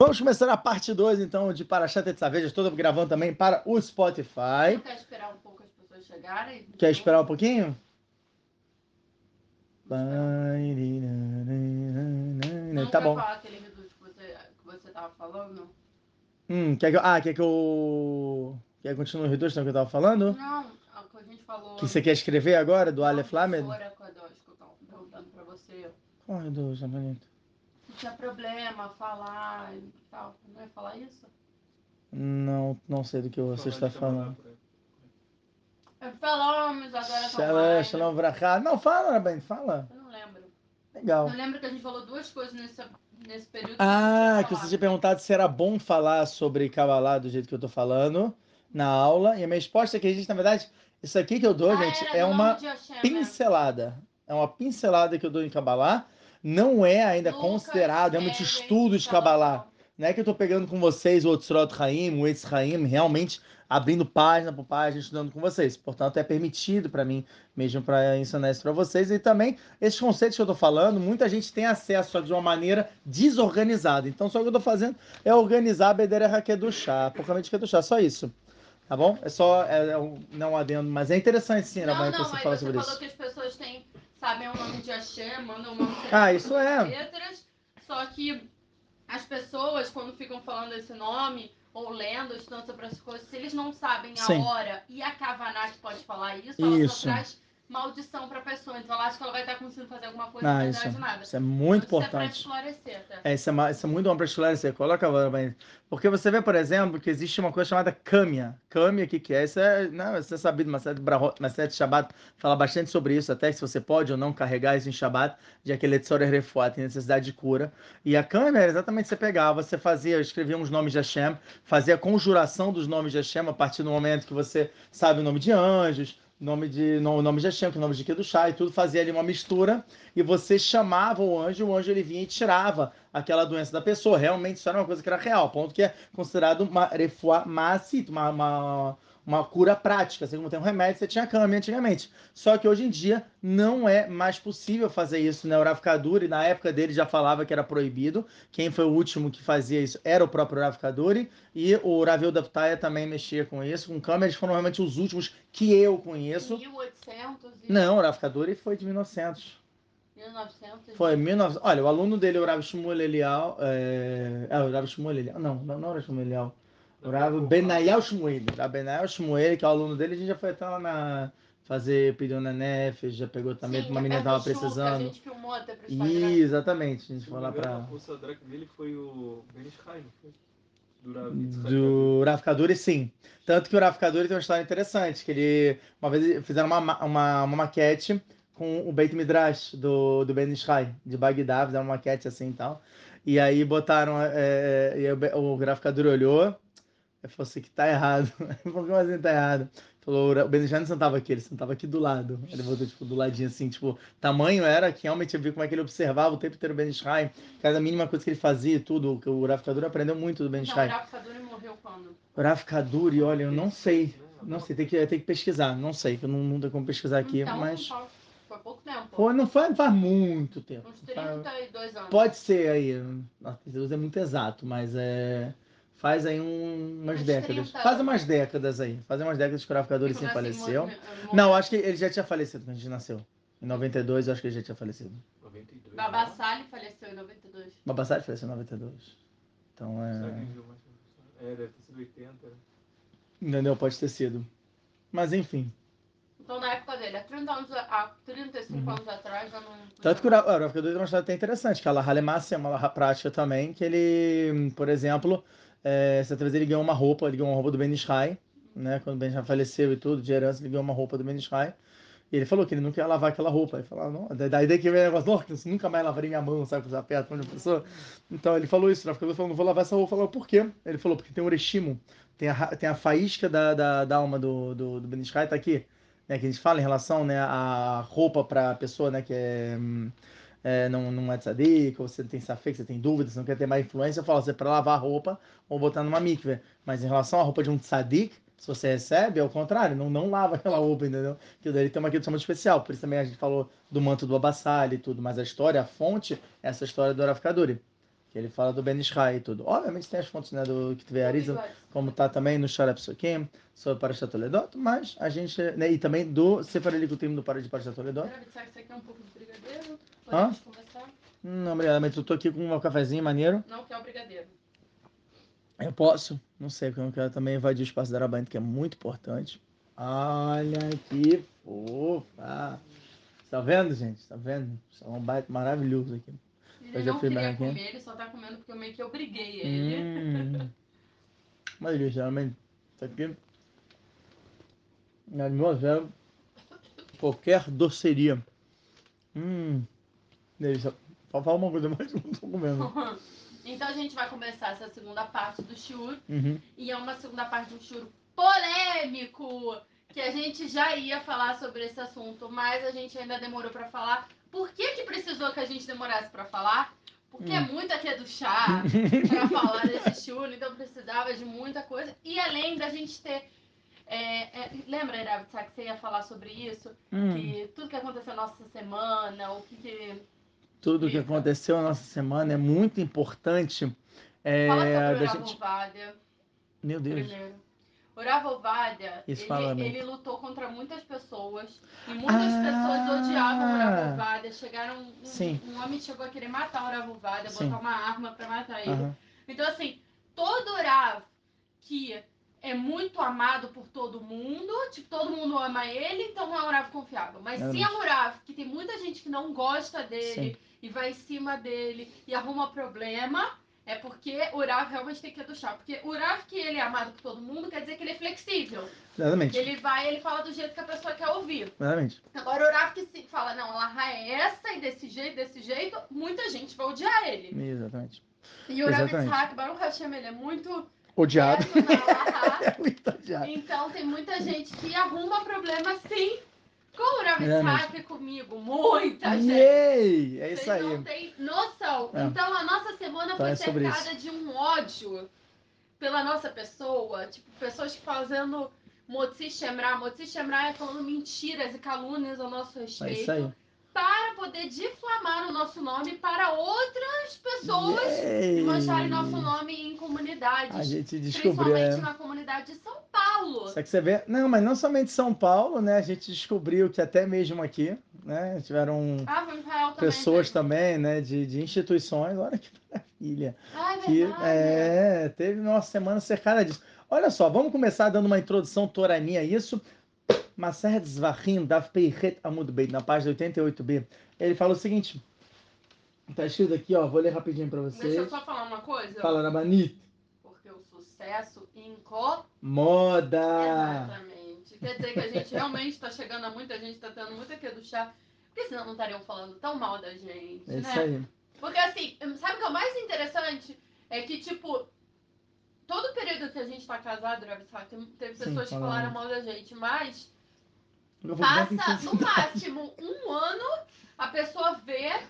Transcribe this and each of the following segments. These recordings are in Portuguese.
Vamos começar a parte 2, então, de Parashat Tetzaveja. Estou gravando também para o Spotify. Quer esperar um pouco as pessoas chegarem? Quer esperar um pouquinho? Não Tá bom. falar aquele reduto que você, que você tava falando? Hum, quer que eu... Ah, quer que eu... Quer que continue o reduto que eu tava falando? Não, a que a gente falou... Que você quer escrever agora, do Não, Aleph Lamed? professora, quando eu tava perguntando pra você. Qual reduto, bonito? Tinha problema, falar e tal. Não ia falar isso? Não, não sei do que você está falando. Falamos agora Shalom, shalom. Não, fala, Rabin, fala. Eu não lembro. Legal. Eu lembro que a gente falou duas coisas nesse, nesse período. Ah, que não você tinha perguntado se era bom falar sobre Kabbalah do jeito que eu tô falando na aula. E a minha resposta é que a gente, na verdade, isso aqui que eu dou, Ah, gente, é uma Hashem, né? pincelada. É uma pincelada que eu dou em Kabbalah. Não é ainda Lucas, considerado realmente Evan, estudo de. Kabbalah. Não é que eu tô pegando com vocês o Otzrot Haim, o Etz Haim, realmente abrindo página por página, estudando com vocês. Portanto, é permitido para mim mesmo para ensinar isso para vocês. E também, esses conceitos que eu tô falando, muita gente tem acesso a de uma maneira desorganizada. Então, só o que eu tô fazendo é organizar a Bedera Hakedushá, poucamente Hakedushá, só isso. Tá bom? É só, é, é um, não adendo, mas é interessante sim, Rabanho, que você fala você sobre falou isso. que as pessoas têm, sabem o nome de Hashem, mandam uma Ah, isso é. letras, só que as pessoas, quando ficam falando esse nome, ou lendo, estudando sobre as coisas, se eles não sabem a Sim. hora e a Kavaná que pode falar isso, ela Isso. só traz maldição pra pessoa. Então ela acha que ela vai estar conseguindo fazer alguma coisa, Ah, na isso, verdade nada. isso é muito Então, Isso é importante. esclarecer, tá? É, isso, é, isso é muito bom para esclarecer. Coloca Rabanho. Porque você vê, por exemplo, que existe uma coisa chamada Kâmia. Kâmia, o que, que é? Isso é, não, isso é sabido, uma série de Brahot, de Shabbat fala bastante sobre isso, até se você pode ou não carregar isso em Shabbat, de aquele Tzor Refuah, tem necessidade de cura. E a Kâmia era exatamente você pegava, você fazia, escrevia uns nomes de Hashem, fazia a conjuração dos nomes de Hashem a partir do momento que você sabe o nome de anjos, nome de no- nome de Hashem, o nome de Kedushá e tudo, fazia ali uma mistura e você chamava o anjo, o anjo ele vinha e tirava aquela doença da pessoa. Realmente isso era uma coisa que era real, ponto que é considerado uma refuá masit, uma, uma, uma cura prática. Assim como tem um remédio, você tinha câmbio antigamente. Só que hoje em dia não é mais possível fazer isso. Né? O Rav Kaduri, na época dele, já falava que era proibido. Quem foi o último que fazia isso era o próprio Rav Kaduri. E o Ravel Daptaia também mexia com isso. Com câmbio, eles foram realmente os últimos que eu conheço. 1800 e Não, o Rav Kaduri foi de 1900. 1900 e- Foi 1900. Olha, o aluno dele, o Rav Shmuel Elial. É, é o Rav Shmuel Elial. Não, não, não era Shmuel Elial. O Rav Benayel Shmuel. O Rav Benayel Shmuel, que é o aluno dele, a gente já foi até lá na. Fazer pedido na Nef, já pegou também, Sim, uma é menina perto tava do Chuca, A precisando. gente filmou até pro. Ih, exatamente. A gente foi lá pra. O Sadrak dele foi o Ben Ishai, não foi? Do sim. Tanto que o Rav Kaduri tem uma história interessante, que ele, uma vez, fizeram uma, ma- uma, uma maquete com o Beit Midrash do, do Ben Ishai, de Bagdá, fizeram uma maquete assim e tal. E aí botaram, é, e o, o Rav Kaduri olhou e falou assim, que tá errado. Por que assim tá errado? Falou, o Ben Ishai não sentava aqui, ele sentava aqui do lado. Ele botou, tipo, do ladinho assim, tipo, tamanho era que realmente eu vi como é que ele observava o tempo inteiro o Ben Ishai, cada mínima coisa que ele fazia e tudo, que o Rav Kaduri aprendeu muito do Ben Então, o. Rafa Kaduri morreu quando? Rav Kaduri, olha, eu não sei. Não sei, tem que, tem que pesquisar. Não sei, que eu não, não tenho como pesquisar aqui, então, mas. foi pouco tempo. Não faz, faz muito tempo. Uns Faz- 32 anos. Pode ser aí. Nossa, 32 é muito exato, mas é. Faz aí um- umas décadas. 30 Faz umas décadas aí. Faz umas décadas que o eu nasci faleceu. mo- mo- Não, acho que ele já tinha falecido quando a gente nasceu. Em 92, eu acho que ele já tinha falecido. 92. Babassali faleceu em 92. Babassari faleceu em 92. Então é. É, deve ter sido 80. Entendeu? Pode ter sido. Mas enfim. Então, na época dele, há 30 anos, há 35 anos atrás, já não. Uhum. Tanto que o Rav Kaduri tem uma história até interessante, que a Laha Lemassia é uma Laha prática também, que ele, por exemplo, é, certa vez ele ganhou uma roupa, ele ganhou uma roupa do Ben Ishai, né, quando o Ben Ishai faleceu e tudo, de herança, ele ganhou uma roupa do Ben Ishai, e ele falou que ele nunca ia lavar aquela roupa, ele falou, não, daí que vem o negócio, nunca mais lavarei minha mão, sabe, usar perto de uma pessoa, então ele falou isso, o Rav Kaduri falou, não vou lavar essa roupa, falou, por quê? Ele falou, porque tem o Oreshimo, tem a, tem a faísca da, da, da alma do, do, do Ben Ishai, tá aqui, né, que a gente fala em relação né, à roupa para a pessoa né, que é, hum, é, não, não é tzadik, ou você tem safek, você tem dúvidas, você não quer ter mais influência, eu falo, você para lavar a roupa ou botar numa mikve. Mas em relação à roupa de um tzadik, se você recebe, é o contrário, não, não lava aquela roupa, entendeu? Que daí tem uma questão muito especial, por isso também a gente falou do manto do Abassali e tudo, mas a história, a fonte, é essa história do Araficaduri. que ele fala do Ben Ishai e tudo. Obviamente tem as fontes né, do tiver Arizal, como tá também no Shara Psukim, sobre Parashat Toledot, mas a gente, né, e também do Sefer Elikutim do Parashat Toledot. Será que você quer um pouco de brigadeiro? Hã? Não, obrigado, mas eu tô aqui com um cafezinho maneiro. Não quer o brigadeiro. Eu posso? Não sei, porque eu não quero também invadir o espaço da Arabanto, que é muito importante. Olha que fofa! Tá vendo, gente? Tá vendo? Isso é um baita maravilhoso aqui. Ele Eu já não fui queria comer, ele só tá comendo porque eu meio que obriguei ele. Hum. Mas ele geralmente, isso aqui é mimosa, qualquer doceria. Hum, delícia. Só fala uma coisa eu não tô comendo. Então a gente vai começar essa segunda parte do shiur. Uhum. E é uma segunda parte do shiur polêmico. Que a gente já ia falar sobre esse assunto, mas a gente ainda demorou pra falar. Por que que precisou que a gente demorasse pra falar? Porque é Hum. muito aqui do chá pra falar desse shiur, então precisava de muita coisa. E além da gente ter... é, é, lembra, Irav, que você ia falar sobre isso? Hum. Que tudo que aconteceu na nossa semana, o que que... Tudo que Explica. aconteceu na nossa semana é muito importante. É, Fala sobre o da gente... Ovadia. Meu Deus. primeiro. O Rav Ovadia, Isso ele, ele lutou contra muitas pessoas. E muitas Ah! pessoas odiavam o Rav Ovadia. Chegaram, um, Sim. um homem chegou a querer matar o Rav Ovadia, Sim. botar uma arma pra matar ele. Aham. Então, assim, todo Rav que é muito amado por todo mundo, tipo, todo mundo ama ele, então não é um Rav confiável. Mas se é um Rav que tem muita gente que não gosta dele Sim. E vai em cima dele e arruma problema, é porque o Rav realmente tem que aduchar. Porque o Rav que ele é amado por todo mundo quer dizer que ele é flexível. Exatamente. Ele vai, ele fala do jeito que a pessoa quer ouvir. Exatamente. Agora o Rav que se fala, não, a Laha é essa e desse jeito, desse jeito, muita gente vai odiar ele. Exatamente. E o Rav Exatamente. Yitzhak, Baruch Hashem, ele é muito Odiado. quieto. É muito odiado. Então tem muita gente que arruma problema sim com o Rav Realmente. Yitzhak e comigo. Muita gente. Yay! É isso Vocês aí. não têm noção. É. Então a nossa semana Então foi é sobre cercada de um ódio pela nossa pessoa. Tipo, pessoas fazendo Motzi Shemra. Motzi Shemra é falando mentiras e calúnias ao nosso É respeito. isso aí. Para poder difamar o nosso nome para outras pessoas e mancharem nosso nome em comunidades. A gente descobriu. Principalmente É. na comunidade de São Paulo. Só que você vê, não, mas não somente São Paulo, né? A gente descobriu que até mesmo aqui, né? Tiveram Ah, também. pessoas teve. também, né? De, de instituições. Olha que maravilha. Ah, é Que é, teve uma semana cercada disso. Olha só, vamos começar dando uma introdução torania a isso. Maser Zvachim, Dav Peichet Amud Beit, na página 88b. Ele fala o seguinte. Tá escrito aqui, ó. Vou ler rapidinho para Deixa vocês. eu só falar uma coisa. Fala, Rabanit. Porque o sucesso incomoda. Moda. Exatamente. Quer dizer que a gente realmente está chegando a muita gente, está tendo muito aqui do chá. Porque senão não estariam falando tão mal da gente, É isso né? aí. Porque assim, sabe o que é o mais interessante? É que, tipo, todo período que a gente tá casado, Rabi Sá, tem- teve Sim, pessoas que fala falaram mal da gente, mas passa no máximo um ano, a pessoa vê.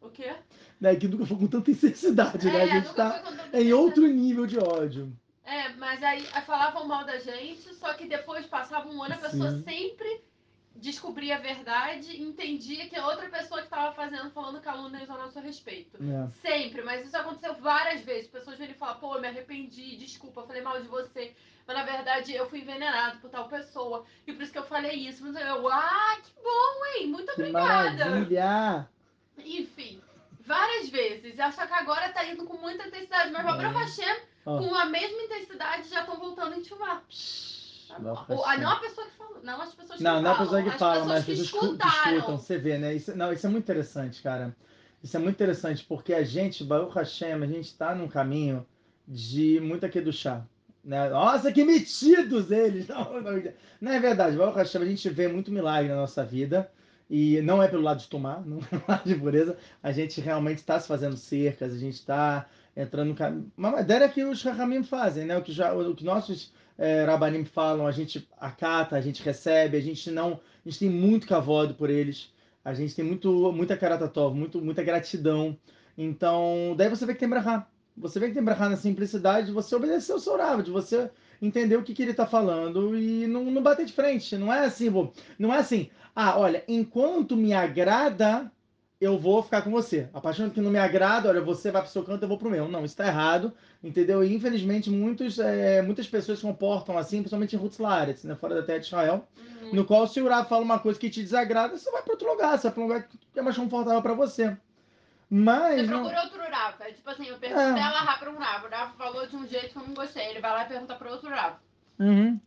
O quê? Né, que nunca foi com tanta intensidade, né? A gente tá em outro nível de ódio. É, mas aí aí falavam mal da gente, só que depois passava um ano, a pessoa Sim. sempre descobria a verdade e entendia que a outra pessoa que estava fazendo, falando calúnias ao nosso respeito. né? Sempre, mas isso aconteceu várias vezes. Pessoas vêm e falam, pô, me arrependi, desculpa, falei mal de você. Mas na verdade eu fui envenenado por tal pessoa. E por isso que eu falei isso. Mas eu, ah, que bom, hein? Muito Que obrigada. maravilha! Enfim, várias vezes. Só que agora tá indo com muita intensidade. Mas Baruch É. Hashem, Ó. com a mesma intensidade, já estão voltando a enxuvar. Baruch Ou- ah, Hashem. não a pessoa que falou, não as pessoas que Não, não é a falam, pessoa que fala, mas as pessoas que escu- que escutaram. escutam. Você vê, né? Isso, não, isso é muito interessante, cara. Isso é muito interessante, porque a gente, Baruch Hashem, a gente tá num caminho de muito aqui do chá. Né? Nossa, que metidos eles! Não, não, não é verdade, Baruch Hashem, a gente vê muito milagre na nossa vida. E não é pelo lado de tomar, não é pelo lado de pureza. A gente realmente está se fazendo cercas, a gente está entrando no caminho. Uma madeira que os Rahamim fazem, né? O que, já, o que nossos é, Rabanim falam, a gente acata, a gente recebe, a gente não. A gente tem muito cavodo por eles, a gente tem muito, muita karatatov, muito, muita gratidão. Então, daí você vê que tem brahá. Você vê que tem brahá na simplicidade de você obedecer o seu de você entender o que, que ele está falando e não, não bater de frente. Não é assim, não é assim, ah, olha, enquanto me agrada eu vou ficar com você. A partir do que não me agrada, olha, você vai pro seu canto, eu vou pro meu. Não, isso tá errado, entendeu? E infelizmente muitos, é, muitas pessoas se comportam assim, principalmente em Laaretz, né, fora da terra de Israel, Uhum. no qual se o Rav fala uma coisa que te desagrada, você vai para outro lugar, você vai para um lugar que é mais confortável para você. Mas Você não... procura outro Rafa. É tipo assim, eu perguntei É. a Rafa pra um Rafa. O Rafa falou de um jeito que eu não gostei. Ele vai lá e pergunta pra outro Rafa. Uhum.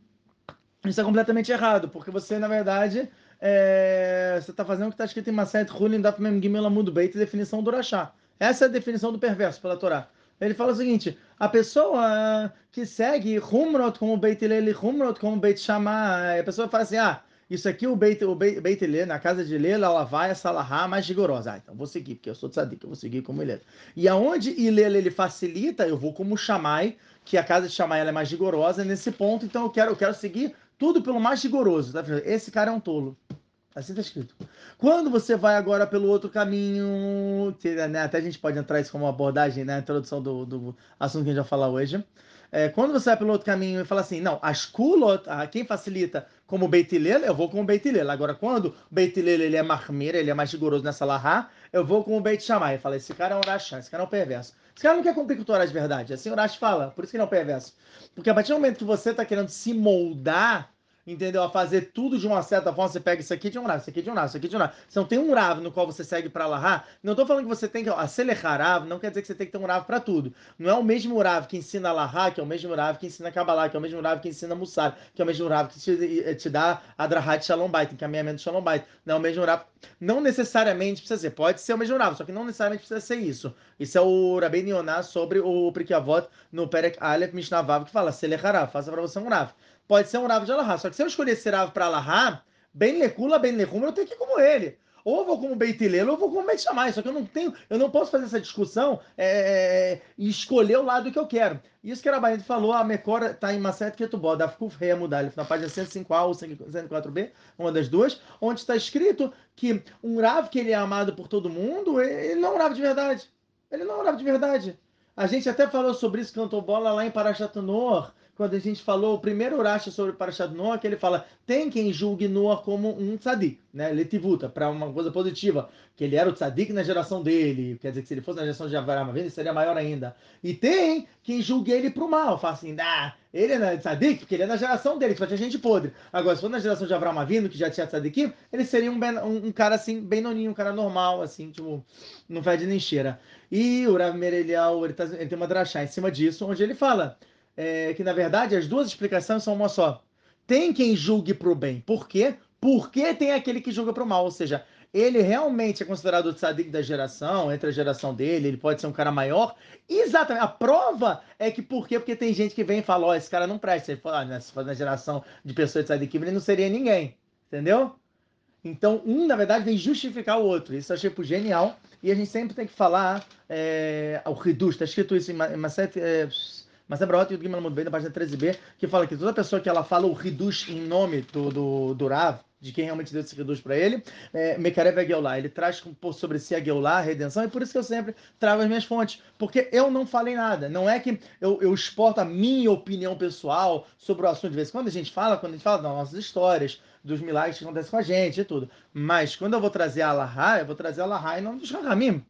Isso é completamente errado, porque você, na verdade, é, você está fazendo o que está escrito em Maset Hulin Daf Mem Gimel Amud Beit, definição do Urachá. Essa é a definição do perverso pela Torá. Ele fala o seguinte: a pessoa que segue Humrot como Beit Hillel e Humrot como Beit Shammai, a pessoa fala assim: ah, isso aqui o Beit, o Beit, Beit Hillel, na casa de Hillel, ela vai a Salahá mais rigorosa. Ah, então vou seguir, porque eu sou tzadik, eu vou seguir como Hillel. E aonde Hillel ele facilita, eu vou como Shammai, que a casa de Shammai ela é mais rigorosa nesse ponto, então eu quero, eu quero seguir tudo pelo mais rigoroso. Tá? Esse cara é um tolo. Assim tá escrito. Quando você vai agora pelo outro caminho, né, até a gente pode entrar isso como abordagem na introdução do, do assunto que a gente vai falar hoje. É, quando você vai pelo outro caminho e fala assim, não, as kulot, quem facilita como Beit Hillel, eu vou com o Beit Hillel. Agora, quando o Beit Hillel ele é marmeira, ele é mais rigoroso nessa lahá, eu vou com o Beit Shammai. Fala, esse cara é um rachá, esse cara é um perverso. Esse cara não quer cumprir com o Torá de verdade. Assim o Rashi fala, por isso que ele é um perverso. Porque a partir do momento que você está querendo se moldar, entendeu? A fazer tudo de uma certa forma, você pega isso aqui de um Rav, isso aqui de um Rav, isso aqui de um Rav. Se não tem um Rav no qual você segue para Lahá, não estou falando que você tem que acelerar Rav, não quer dizer que você tem que ter um Rav para tudo. Não é o mesmo Rav que ensina Lahá, que é o mesmo Rav que ensina Kabbalah, que é o mesmo Rav que ensina Mussar, que é o mesmo Rav que te, te dá Adrahat Shalom Bait, encaminhamento Shalom Bait. Não é o mesmo Rav. Não necessariamente precisa ser, pode ser o mesmo Rav, só que não necessariamente precisa ser isso. Isso é o Rabbeinu Yonah sobre o Prikyavot no Perek Aleph Mishnah Vav, que fala, Selecharav, faça para você um Rav pode ser um Rav de Alahá. Só que se eu escolher ser Rav para Alahá, bem Lekula, bem Lechum, eu tenho que ir como ele. Ou eu vou como Beit Hillel, ou eu vou como Beit. Só que eu não tenho, eu não posso fazer essa discussão é, e escolher o lado que eu quero. Isso que a Rabaíde falou, a Mecora está em Maset Ketubó, da Fkuf Rei Amudalif, na página 105A ou 104B, uma das duas, onde está escrito que um Rav que ele é amado por todo mundo, ele não é um Rav de verdade. Ele não é um Rav de verdade. A gente até falou sobre isso, cantou bola lá em Parashat Noor, quando a gente falou o primeiro Uracha sobre Parashat Noah, que ele fala, tem quem julgue Noah como um tzadik, né, letivuta, para uma coisa positiva, que ele era o tzadik na geração dele, quer dizer que se ele fosse na geração de Avram ele seria maior ainda. E tem quem julgue ele para o mal, fala assim, ah, ele é tzadik porque ele é na geração dele, que só tinha gente podre. Agora, se for na geração de Avram Avinu, que já tinha tzadikim, ele seria um, ben, um, um, cara assim, bem noninho, um cara normal, assim, tipo, não fede nem cheira. E o Rav Merelial, ele, tá, ele tem uma drachá em cima disso, onde ele fala é, que na verdade as duas explicações são uma só. Tem quem julgue para o bem. Por quê? Porque tem aquele que julga para o mal. Ou seja, ele realmente é considerado o tzadik da geração, entre a geração dele, ele pode ser um cara maior. Exatamente. A prova é que por quê? Porque tem gente que vem e fala, ó, oh, esse cara não presta. Ele fala, ah, se fosse na geração de pessoas de tzadik, ele não seria ninguém. Entendeu? Então, um, na verdade, vem justificar o outro. Isso eu achei por genial. E a gente sempre tem que falar é, o Hidush. Está escrito isso em Maset... É, mas é Brot e o Gimel muito bem na página 13b, que fala que toda pessoa que ela fala o Hidush em nome do, do, do Rav, de quem realmente deu esse Hidush para ele, é, Mekarev é. Ele traz sobre si a a redenção, e por isso que eu sempre trago as minhas fontes, porque eu não falei nada. Não é que eu, eu exporto a minha opinião pessoal sobre o assunto. De vez em quando a gente fala, quando a gente fala das nossas histórias, dos milagres que acontecem com a gente e tudo. Mas quando eu vou trazer a Allahá, eu vou trazer a Allahá em nome dos Rahamim.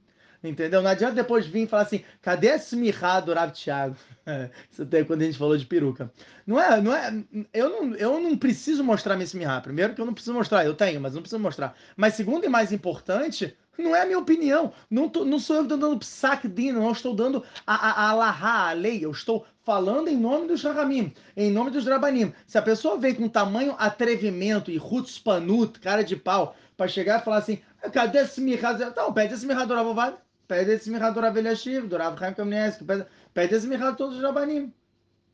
Entendeu? Não adianta depois vir e falar assim, cadê a smirra do Rav Thiago? Isso até quando a gente falou de peruca. Não é, não é, eu não, eu não preciso mostrar minha smirra. Primeiro que eu não preciso mostrar, eu tenho, mas não preciso mostrar. Mas segundo e mais importante, não é a minha opinião. Não, tô, não sou eu que estou dando psak dino, não estou dando a, a, a a lei. Eu estou falando em nome dos Rahamim, em nome dos Drabanim. Se a pessoa vem com tamanho atrevimento e rutspanut, cara de pau, para chegar e falar assim, cadê esse mirra? Então, pede esse mirra do Ravovad. Pede esse mirra do Rav Eliashiv, do Rav Chaim Kamenetsky, pede, pede esse mirra de todos os Rabanim.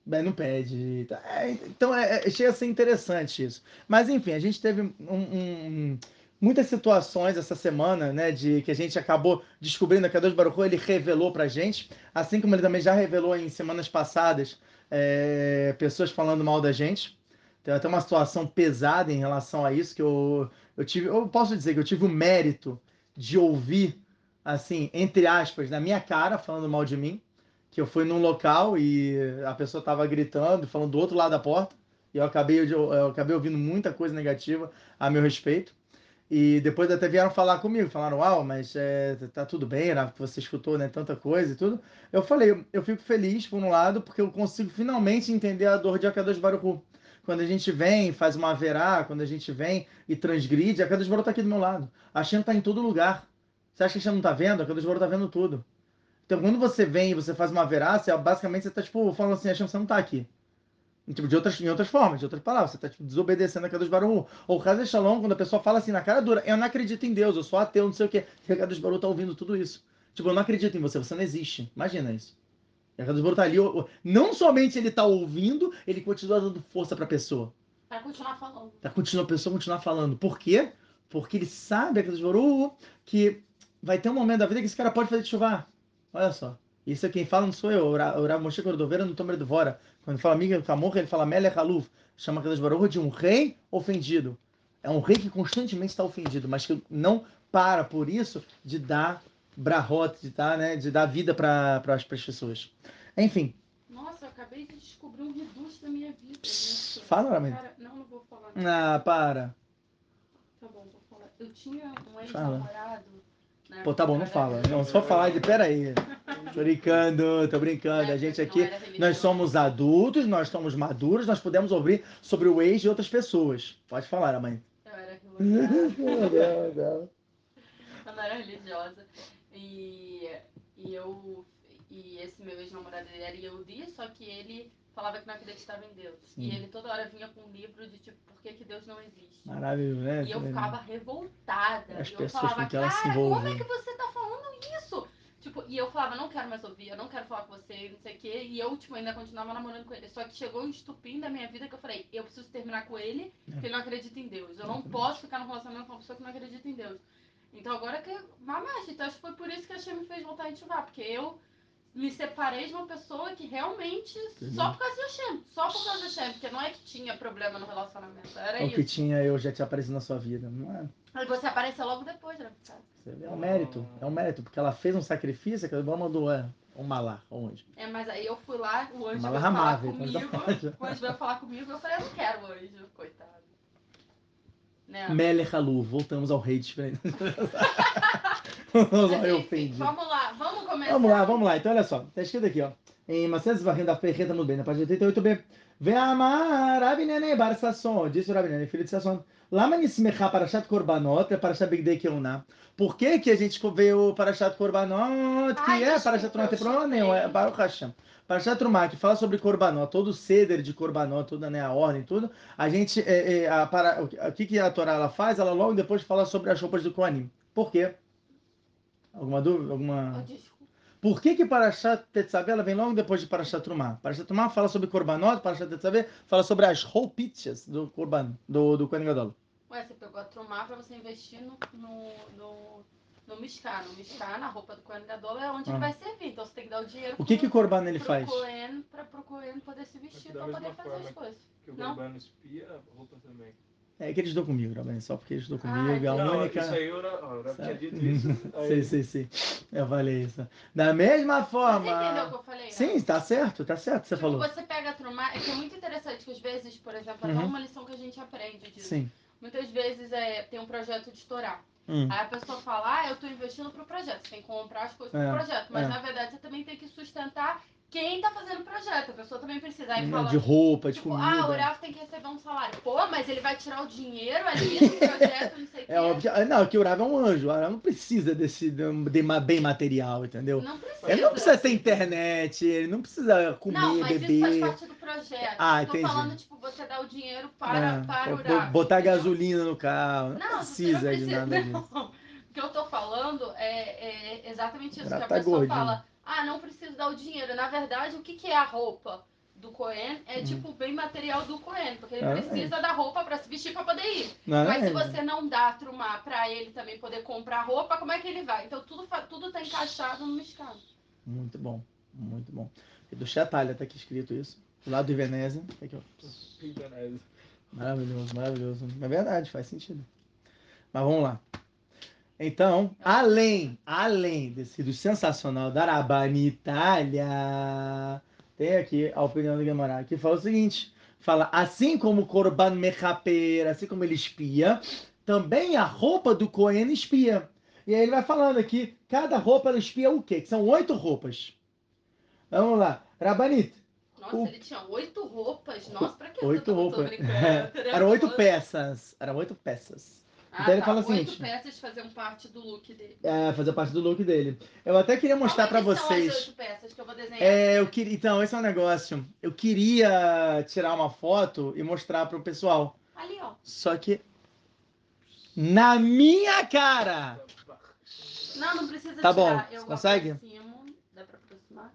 Bem, não pede. É, então, é, é, chega a ser interessante isso. Mas, enfim, a gente teve um, um, muitas situações essa semana, né, de que a gente acabou descobrindo que a Deus Baruch ele revelou pra gente, assim como ele também já revelou em semanas passadas, é, pessoas falando mal da gente. Tem até uma situação pesada em relação a isso, que eu, eu tive, eu posso dizer que eu tive o mérito de ouvir assim, entre aspas, na minha cara, falando mal de mim, que eu fui num local e a pessoa estava gritando, falando do outro lado da porta, e eu acabei, eu acabei ouvindo muita coisa negativa a meu respeito. E depois até vieram falar comigo, falaram, uau, mas é, tá tudo bem, que você escutou, né, tanta coisa e tudo. Eu falei, eu fico feliz, por um lado, porque eu consigo finalmente entender a dor de Akadosh Baruch Quando a gente vem, faz uma verá, quando a gente vem e transgride, Akadosh Baruch tá aqui do meu lado. A Shem tá em todo lugar. Você acha que a Shem não tá vendo? A Akadosh Baruch tá vendo tudo. Então, quando você vem e você faz uma verá, você, basicamente você tá, tipo, falando assim, a Shem, você não tá aqui. Tipo, de outras, em outras formas, de outras palavras. Você está tipo, desobedecendo a Kadosh Baruch Ou Kadosh Shalom, quando a pessoa fala assim na cara dura, eu não acredito em Deus, eu sou ateu, não sei o quê. E a Kadosh Baruch está ouvindo tudo isso. Tipo, eu não acredito em você, você não existe. Imagina isso. E a Kadosh Baruch está ali, não somente ele está ouvindo, ele continua dando força para a pessoa. Para continuar falando. Para continuar, a pessoa continuar falando. Por quê? Porque ele sabe, a Kadosh Baruch, que vai ter um momento da vida que esse cara pode fazer chuva. Olha só. Isso é quem fala não sou eu, o Rav Moshe Cordoveira no Tomer do Vora. Quando fala amiga Kamorra, ele fala Melech Haluf, chama Kadosh Baruch de um rei ofendido. É um rei que constantemente está ofendido, mas que não para por isso de dar brahot, de dar, né, de dar vida para as pessoas. Enfim. Nossa, eu acabei de descobrir um reduto da minha vida. Psst, fala, Ramin. Não, não vou falar. Ah, para. Tá bom, vou falar. Eu tinha um ex-namorado né? Pô, tá bom, não fala. Não, se for falar de peraí. Tô brincando, tô brincando. A gente aqui, nós somos adultos, nós somos maduros, nós podemos ouvir sobre o ex de outras pessoas. Pode falar, mãe. Eu era religiosa. Eu não era religiosa. E, e eu e esse meu ex-namorado era Yehudi, só que ele falava que não acreditava em Deus. Sim. E ele toda hora vinha com um livro de tipo, por que, que Deus não existe? Maravilhoso, né? E eu ficava revoltada. As e pessoas eu falava, cara, como é que você tá falando isso? Tipo, e eu falava, não quero mais ouvir, eu não quero falar com você, não sei o quê. E eu, tipo, ainda continuava namorando com ele. Só que chegou um estupim da minha vida que eu falei, eu preciso terminar com ele, porque ele não acredita em Deus. Eu não posso ficar no relacionamento com uma pessoa que não acredita em Deus. Então agora que. Mamãe, então acho que foi por isso que a Xia me fez voltar a ativar, porque eu me separei de uma pessoa que realmente. Entendi. Só por causa do Hashem. Só por causa do Hashem. Porque não é que tinha problema no relacionamento. Era o isso. que tinha eu já tinha aparecido na sua vida. Não é? Aí você apareceu logo depois, né? É um mérito. É um mérito. Porque ela fez um sacrifício que ela mandou é, um malá, onde? É, mas aí eu fui lá, o anjo veio falar comigo. O anjo veio falar comigo. Eu falei, eu não quero o anjo, coitado. Né? Melech Halu, voltamos ao rei diferente. vamos, lá, enfim, vamos lá, vamos começar. Vamos lá, vamos lá. Então, olha só, tá escrito aqui, ó. Em Macedes Varrim da Ferreta, muito bem, na página 88b. Ve'amar Rabinene Bar Sasson, disse o Rabinene, filho de Sasson. Lama nismecha Parashat Korbanot, é Parashat Bigdei Keuná. Por que que a gente veio Parashat Korbanot, que Ai, é Parashat Korbanot, tem problema nenhum, é Baruch Hashem. Parashat Trumá, que fala sobre Korbanot, todo o ceder de Korbanot, toda né, a ordem, tudo, a gente, é, é, a, para, o que, que a Torá ela faz? Ela logo depois fala sobre as roupas do Kohanim. Por quê? Alguma dúvida? Alguma... Por que que Parashat Tetzaveh ela vem logo depois de Parashat Trumá? Parashat Trumá fala sobre Korbanot, Parashat Tetzaveh fala sobre as roupitas do Korban, do, do Kohen Gadol. Ué, você pegou a Trumá para você investir no, no, no no Mishkan. No Mishkan, na roupa do Kohen Gadol é onde ah. ele vai servir. Então você tem que dar o dinheiro O que que o Corban ele faz? Para o Kohen poder se vestir, para poder fazer as coisas. Que o Corban espia a roupa também. É que eles estão comigo, Rabin, só porque eles estão comigo. Ah, a não, única. Isso aí eu não, tinha dito isso. Aí... sim, sim, sim. Eu falei isso. Da mesma forma. Você entendeu o que eu falei? Sim, está certo, está certo, você tipo, falou. Você pega a trumar, é que é muito interessante que às vezes, por exemplo, uhum. até uma lição que a gente aprende disso. Sim. Muitas vezes é, tem um projeto de estourar. Hum. Aí a pessoa fala, ah, eu estou investindo pro projeto. Você tem que comprar as coisas é, pro projeto. Mas é. na verdade você também tem que sustentar quem está fazendo o projeto. A pessoa também precisa. Aí fala, de roupa, de tipo, comida. Ah, o Uraf tem que receber um salário. Pô, mas ele vai tirar o dinheiro ali do projeto, não sei o é Óbvio, ah, não, que o Uraf é um anjo. O Uraf não precisa desse de, bem material, entendeu? Não precisa. Ele não precisa ter internet, ele não precisa comer, não, mas beber. Isso faz parte do projeto. Ah, eu tô entendi. falando, tipo, você dá o dinheiro para, é, para o Uraf. Botar entendeu? gasolina no carro. Não, não precisa, não precisa de nada disso. O que eu tô falando é, é exatamente isso, que a pessoa gordinho. fala ah, não preciso dar o dinheiro. Na verdade, o que, que é a roupa do Cohen? É hum. tipo bem material do Cohen, porque ele é, precisa é. da roupa para se vestir para poder ir. Não, Mas se você não dá trumar para ele também poder comprar roupa, como é que ele vai? Então tudo tudo tá encaixado no mercado. Muito bom, muito bom. E do Chatalha tá aqui escrito isso. Do lado de Veneza. Tá aqui, ó. Maravilhoso, maravilhoso. É verdade, faz sentido. Mas vamos lá. Então, além, além desse do sensacional da Arabani Itália, tem aqui a opinião do Guimarães, que fala o seguinte, fala, assim como Corban Mechaper, assim como ele espia, também a roupa do Cohen espia. E aí ele vai falando aqui, cada roupa ela espia o quê? Que são oito roupas. Vamos lá. Rabanit, Nossa, O- ele tinha oito roupas. Nossa, pra que oito roupas. Eram oito peças. Eram oito peças. Ah, Então ele tá. fala o oito peças faziam parte do look dele. É, fazer parte do look dele. Eu até queria mostrar é que são as vocês. oito peças que eu vou desenhar? É, eu queria. Então, esse é um negócio. Eu queria tirar uma foto e mostrar pro pessoal. Ali, ó. Só que. Na minha cara! Não, não precisa Tá bom. tirar. Eu Consegue? aproximo. Dá pra aproximar?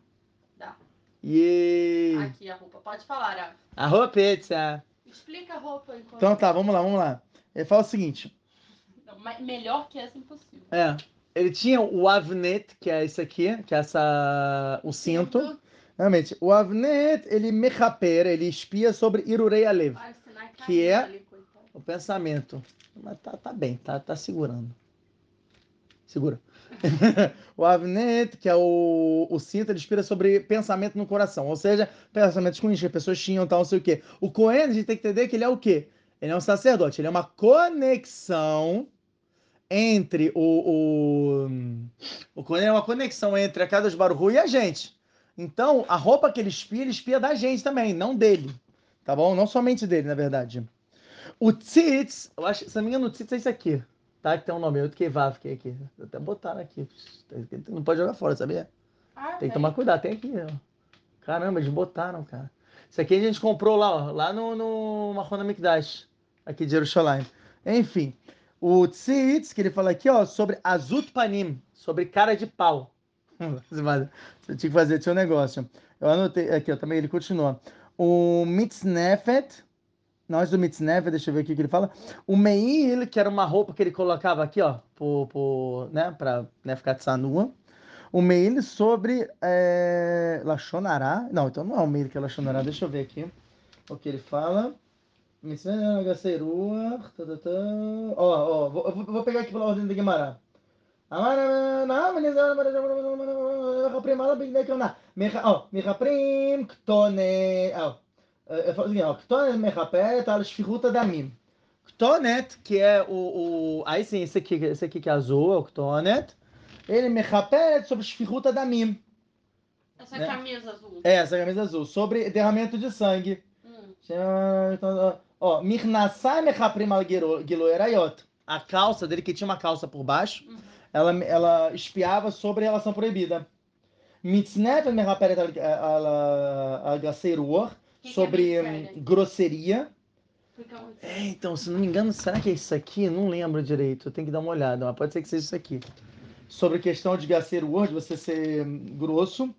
Dá. E. Aqui a roupa. Pode falar, Ara. A roupa pizza. Explica a roupa enquanto... Então tá, vamos lá, vamos lá. Ele fala o seguinte. Melhor que essa, impossível. É. Ele tinha o avnet, que é esse aqui, que é essa. o cinto. Realmente, o avnet, ele mechaper, ele espia sobre Irurei Alev. Ai, Que é- ali. O pensamento. Mas tá, tá bem, tá, tá segurando. Segura. o Avnet, que é o, o cinto, ele inspira sobre pensamento no coração. Ou seja, pensamentos ruins que as pessoas tinham, tal, não sei o quê. O Cohen, a gente tem que entender que ele é o quê? Ele é um sacerdote. Ele é uma conexão entre o... O, o é uma conexão entre a Kadosh Baruch Hu e a gente. Então, a roupa que ele espia, ele espia da gente também, não dele. Tá bom? Não somente dele, na verdade. O Tzitz, eu acho, se não me engano, o Tzitz é esse aqui. Tá? Que tem um nome, eu que Vav, que é aqui. Vou até botar aqui. Não pode jogar fora, sabia? Ah, Tem que tomar cuidado, tem aqui, ó. Caramba, eles botaram, cara. Isso aqui a gente comprou lá, ó, lá no, no Mahona Mikdash, aqui de Jerusalém. Enfim, o Tzitz, que ele fala aqui, ó, sobre Azut Panim, sobre cara de pau. Você tinha que fazer seu negócio. Eu anotei aqui, ó, também ele continua. O Mitznefet, nós do Mitznefet, deixa eu ver aqui o que ele fala. O Meil, que era uma roupa que ele colocava aqui, ó, por, por, né, pra né, ficar tsanua. O Meil sobre é, Lachonará. Não, então não é o Meil que é Lachonará. Deixa eu ver aqui o que ele fala. Gaceruach, tá, tá, tá. Ó, ó, vou, eu vou- vou pegar aqui pela ordem do Guimarães. ó, מחפרים כתונת, ó, כתונת מחפרת על שפיכות הדמים. כתונת, que é o, o... Aí sim, esse aqui, esse aqui que é azul, é o כתונת. Ele מחפרת sobre שפיכות הדמים. Essa né? camisa azul. É, essa camisa azul. Sobre derramamento de sangue. Hum. Ó, a calça dele, que tinha uma calça por baixo, uhum. ela, ela espiava sobre a relação proibida. Mitznef sobre hum, grosseria. É, então, se não me engano, será que é isso aqui? Não lembro direito, eu tenho que dar uma olhada, mas pode ser que seja isso aqui. Sobre questão de gaceiro de você ser hum, grosso.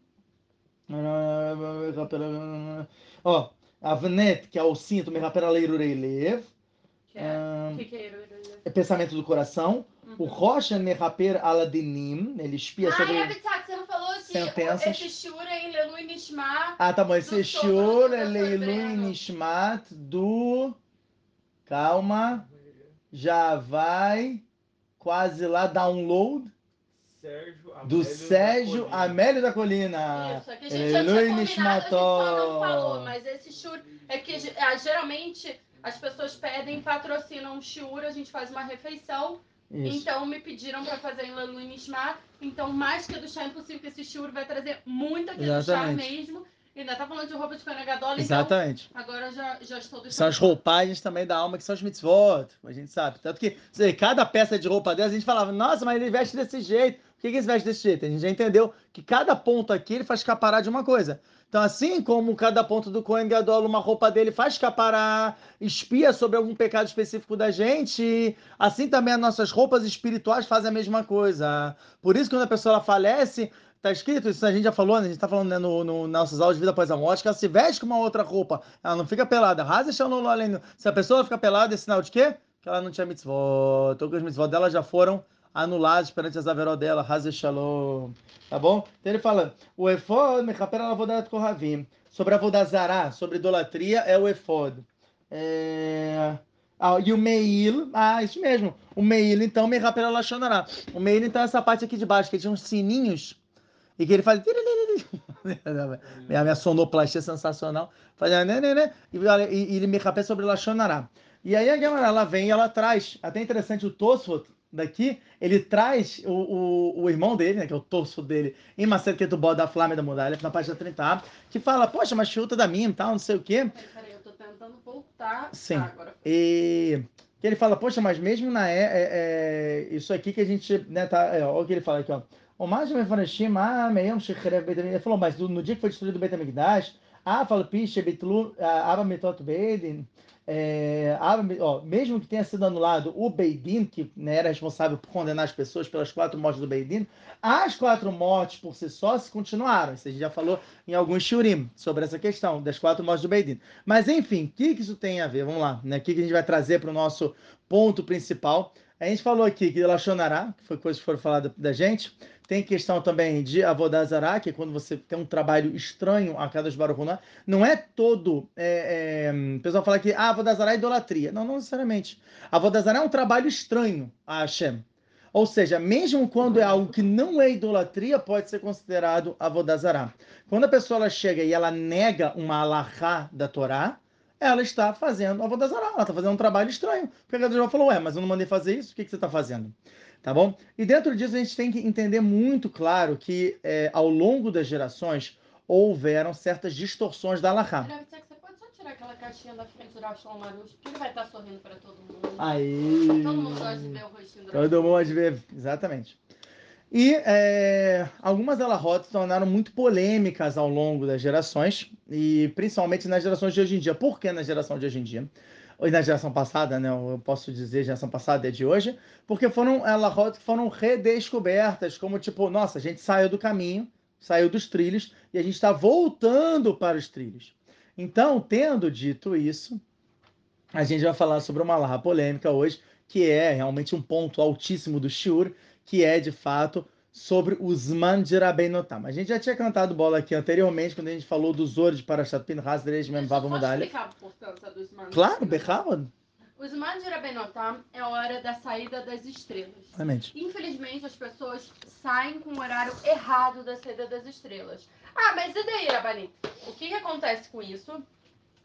Ó, Avnet, que é o cinto, me rapera leirurei Que é- é é pensamento do coração. O Uhum. Rocha Mehaper Aladinim, ele espia Ah, sobre. é, Habitat, você não falou sentenças. esse Shura em Lelu e Nishma. Ah, tá bom. Esse Sobrando da Leilu. Nishmat do. Calma. Já vai quase lá download Sérgio Amélio do da Sérgio Colina. Amélio da Colina. Isso, é que a gente já tinha a não Nishmato. falou, mas esse Shura é que ah, geralmente as pessoas pedem, patrocinam um Shura, a gente faz uma refeição, Isso. então me pediram para fazer em Lelu e Nishma, então mais que do chá é impossível que esse Shura vai trazer muito aqui do chá mesmo. E ainda tá falando de roupa de Konegadola, então Exatamente. agora já, já estou deixando. São as roupagens também da alma, que são os mitzvot, a gente sabe. Tanto que sei, cada peça de roupa dela, a gente falava, nossa, mas ele veste desse jeito. Por que, que ele veste desse jeito? A gente já entendeu que cada ponto aqui ele faz escaparar de uma coisa. Então, assim como cada ponto do Kohen Gadol, uma roupa dele faz escaparar, espia sobre algum pecado específico da gente, assim também as nossas roupas espirituais fazem a mesma coisa. Por isso, quando a pessoa falece, Tá escrito, isso a gente já falou, né? a gente tá falando né, no, no nossos aulas de vida após a morte, que ela se veste com uma outra roupa, ela não fica pelada. Se a pessoa fica pelada, é sinal de quê? Que ela não tinha mitzvot. Que os mitzvot dela já foram anulados perante as averó dela. Shalom. Tá bom? Então ele fala, o efod mechaper al avodat kohavim. Sobre a vodazará, sobre idolatria, é o efod. É... Ah, e o meil, ah, isso mesmo. O meil, então, mechaper al lashonará. O meil, então, é essa parte aqui de baixo, que tinha uns sininhos e que ele faz. Minha, sonoplastia é sensacional. Faz, né, né, né, e, e, e ele me rapé sobre Lachonará. E aí a Gemara, ela vem e ela traz, até interessante o Tosfot daqui, ele traz o, o, o irmão dele, né, que é o torso dele, em Macedo Ketubó da Flávia da Mudalha, na página 30, que fala, poxa, mas chuta da mim e tal, não sei o quê. Peraí, eu tô tentando voltar. Sim. Ah, agora. E que ele fala, poxa, mas mesmo na é, é- é- isso aqui que a gente, né, tá, é, olha o que ele fala aqui, ó. O mais de Mefanashim, ah, Beit Hamikdash. Ele falou, mas do- no dia que foi destruído o Beit Hamikdash, ah, fala, piche, betlu, ah, aba metot beidin, é, me- ó, mesmo que tenha sido anulado o Beidin, que né, era responsável por condenar as pessoas pelas quatro mortes do Beidin, as quatro mortes por si só se continuaram. Isso a gente já falou em alguns shurim sobre essa questão das quatro mortes do Beidin. Mas enfim, o que, que isso tem a ver? Vamos lá, né? O que, que a gente vai trazer para o nosso ponto principal? A gente falou aqui que Lachonará, que foi coisa que foram faladas da gente. Tem questão também de Avodazará, que é quando você tem um trabalho estranho a cada Baruch Não é todo. É, é, o pessoal fala que ah, Avodazará é idolatria. Não, não necessariamente. Avodazará é um trabalho estranho a Hashem. Ou seja, mesmo quando é algo que não é idolatria, pode ser considerado Avodazará. Quando a pessoa chega e ela nega uma alahá da Torá, ela está fazendo Avodazará. Ela está fazendo um trabalho estranho. Porque a Deus falou, ué, mas eu não mandei fazer isso, o que, que você está fazendo? Tá bom? E dentro disso a gente tem que entender muito claro que é, ao longo das gerações houveram certas distorções da alahá. Você pode só tirar aquela caixinha da frente do Rachel Marucho, porque ele vai estar sorrindo pra todo mundo. Aí. Todo mundo gosta de ver o rostinho do Todo mundo pode ver, exatamente. E é, algumas alahot se tornaram muito polêmicas ao longo das gerações, e principalmente nas gerações de hoje em dia. Por que na geração de hoje em dia? Ou na geração passada, né? Eu posso dizer geração passada é de hoje, porque foram que foram redescobertas, como tipo, nossa, a gente saiu do caminho, saiu dos trilhos, e a gente está voltando para os trilhos. Então, tendo dito isso, a gente vai falar sobre uma alahá polêmica hoje, que é realmente um ponto altíssimo do Shiur, que é de fato sobre os Mandirabeinotam. A gente já tinha cantado bola aqui anteriormente, quando a gente falou dos Zor de Parashat Pinhas, Deresh Mem Vav Pode Mudalha. explicar a importância dos mandos? Claro, Bechamad. Os Mandirabeinotam é a hora da saída das estrelas. Exatamente. Infelizmente, as pessoas saem com o horário errado da saída das estrelas. Ah, mas e daí, Rabani? O que, que acontece com isso?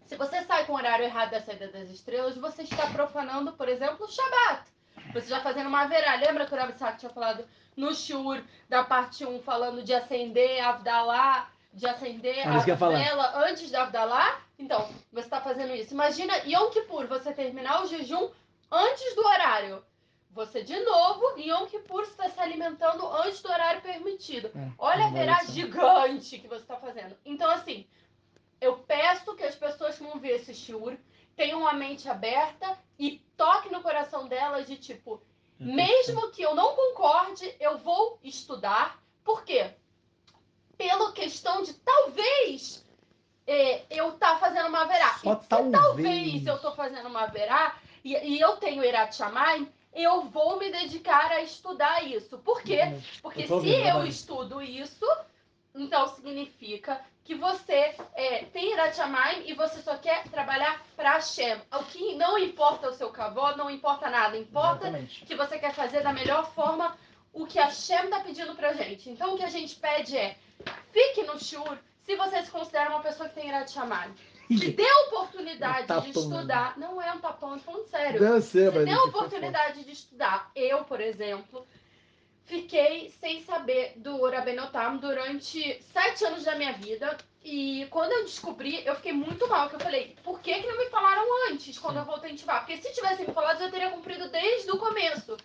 Se você sai com o horário errado da saída das estrelas, você está profanando, por exemplo, o Shabat. Você está fazendo uma verá. Lembra que o Rabi Sak tinha falado no Shur, da parte 1, falando de acender Avdalá, de acender eu a vela antes da Avdalá? Então, você está fazendo isso. Imagina Yom Kippur, você terminar o jejum antes do horário. Você, de novo, em Yom Kippur, você está se alimentando antes do horário permitido. É, Olha a verá gigante que você está fazendo. Então, assim, eu peço que as pessoas que vão ver esse shiur tenham a mente aberta e toque no coração delas de tipo, mesmo que eu não concorde, eu vou estudar. Por quê? Pela questão de talvez é, eu tá fazendo uma verá. Só e se talvez. talvez eu tô fazendo uma verá e, e eu tenho Irat Shamayim, eu vou me dedicar a estudar isso. Por quê? Porque Eu se ouvindo, eu estudo isso, então significa que você é, tem Irat Shamayim e você só quer trabalhar para Hashem. O que não importa o seu cavô, não importa nada. Importa Exatamente. que você quer fazer da melhor forma o que a Hashem tá pedindo pra gente. Então o que a gente pede é, fique no shur se você se considera uma pessoa que tem Irat Shamayim. Se dê a oportunidade Um tapão, de estudar. Não é um tapão, tô falando sério. Ser, Você mas tem a isso foi oportunidade de estudar. Eu, por exemplo, fiquei sem saber do Rabenotam durante sete anos da minha vida. E quando eu descobri, eu fiquei muito mal. Que eu falei, por que, que não me falaram antes, quando eu voltei a ativar? Porque se tivessem me falado, eu teria cumprido desde o começo.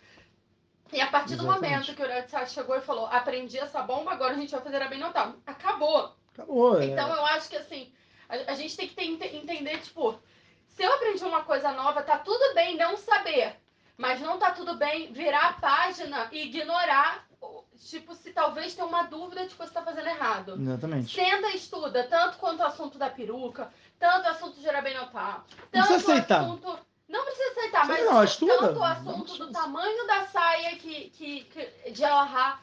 E a partir do Exatamente. momento que o Ratsat chegou e falou, aprendi essa bomba, agora a gente vai fazer Rabenotam. Acabou. Acabou. é. Então eu acho que assim, a, a gente tem que ter- ente- entender, tipo, se eu aprendi uma coisa nova, tá tudo bem não saber. Mas não tá tudo bem virar a página e ignorar, o- tipo, se talvez tenha uma dúvida de que você tá fazendo errado. Exatamente. Senta e estuda, tanto quanto o assunto da peruca, tanto o assunto de Não tanto precisa aceitar. o assunto. Não precisa aceitar, Sei mas não, estuda. tanto o assunto do tamanho da saia que, que, que, de Alahá.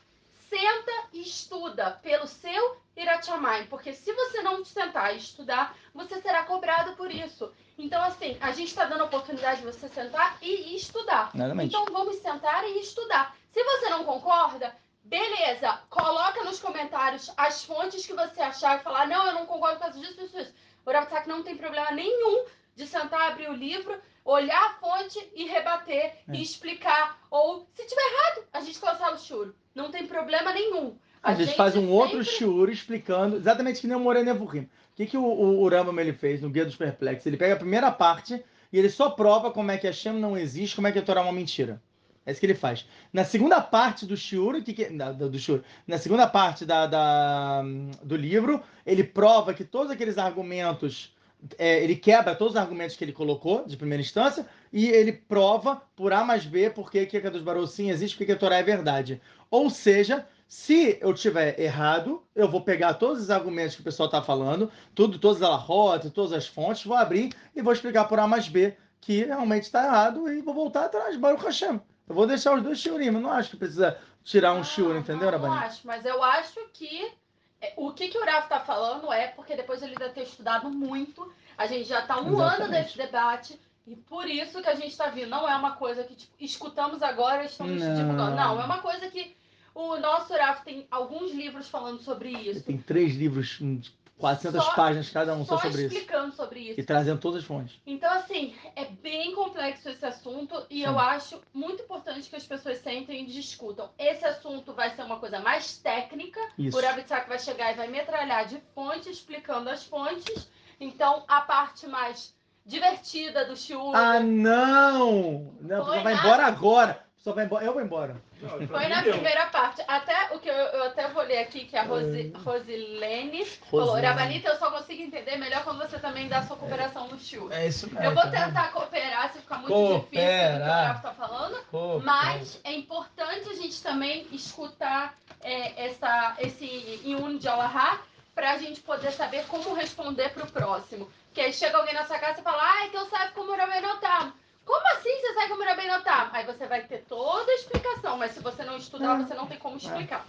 Senta e estuda pelo seu Irachamai, porque se você não sentar e estudar, você será cobrado por isso. Então, assim, a gente está dando a oportunidade de você sentar e estudar. Exatamente. Então vamos sentar e estudar. Se você não concorda, beleza, coloca nos comentários as fontes que você achar e falar, não, eu não concordo com isso, disso, isso, isso. O Rapatak não tem problema nenhum de sentar, abrir o livro, olhar a fonte e rebater É. e explicar. Ou, se tiver errado, a gente cancela o choro. Não tem problema nenhum. A, gente, faz um outro sempre- shiur explicando, exatamente que nem o Moreno Evurim. Que, que o, o, Rambam ele fez no Guia dos Perplexos? Ele pega a primeira parte e ele só prova como é que Hashem não existe, como é que a Torá é uma mentira. É isso que ele faz. Na segunda parte do shiur, que que, do, do shiur, na segunda parte da, da- do livro, ele prova que todos aqueles argumentos, é, ele quebra todos os argumentos que ele colocou de primeira instância e ele prova por A mais B por que a Kadosh Baruch sim existe, porque que a Torá é verdade. Ou seja, se eu tiver errado, eu vou pegar todos os argumentos que o pessoal está falando, tudo, todas as alahotas, todas as fontes, vou abrir e vou explicar por A mais B que realmente está errado e vou voltar atrás, Baruch Hashem. Eu vou deixar os dois shiurim, eu não acho que precisa tirar um shiur, Não, entendeu, não, não Rabani? acho, mas eu acho que é, o que, que o Rafa tá falando é porque depois ele deve ter estudado muito. A gente já tá um ano Exatamente. nesse debate. E por isso que a gente tá vindo. Não é uma coisa que tipo, escutamos agora e estamos Não. divulgando. Não, é uma coisa que o nosso Rafa tem alguns livros falando sobre isso. Tem três livros, hum, de 400 Só- páginas cada um só, Só sobre isso. explicando sobre isso. E trazendo todas as fontes. Então, assim, é bem complexo esse assunto e eu Sim. acho muito importante que as pessoas sentem e discutam. Esse assunto vai ser uma coisa mais técnica. Isso. O Rabitzak vai chegar e vai metralhar de fonte, explicando as fontes. Então, a parte mais divertida do shiur Ah, não! Não, vai embora agora. Só vai embora. Eu vou embora. Não, foi na deu. primeira parte. Até o que eu, eu até vou ler aqui, que a Rosi, Rosilene falou. Rabanita, eu só consigo entender melhor quando você também dá sua cooperação no shiur. É isso mesmo. Eu vou tentar cooperar se ficar muito difícil do que o. Rafa tá falando. Pô, Mas é importante a gente também escutar é, essa, esse Yun de Allahá para a gente poder saber como responder para o próximo. Que aí chega alguém na sua casa e fala, ah, então sabe como Rabbi Notam. Como assim você sabe como Rabbi Notam? Aí você vai ter toda a explicação, mas se você não estudar, É. você não tem como explicar.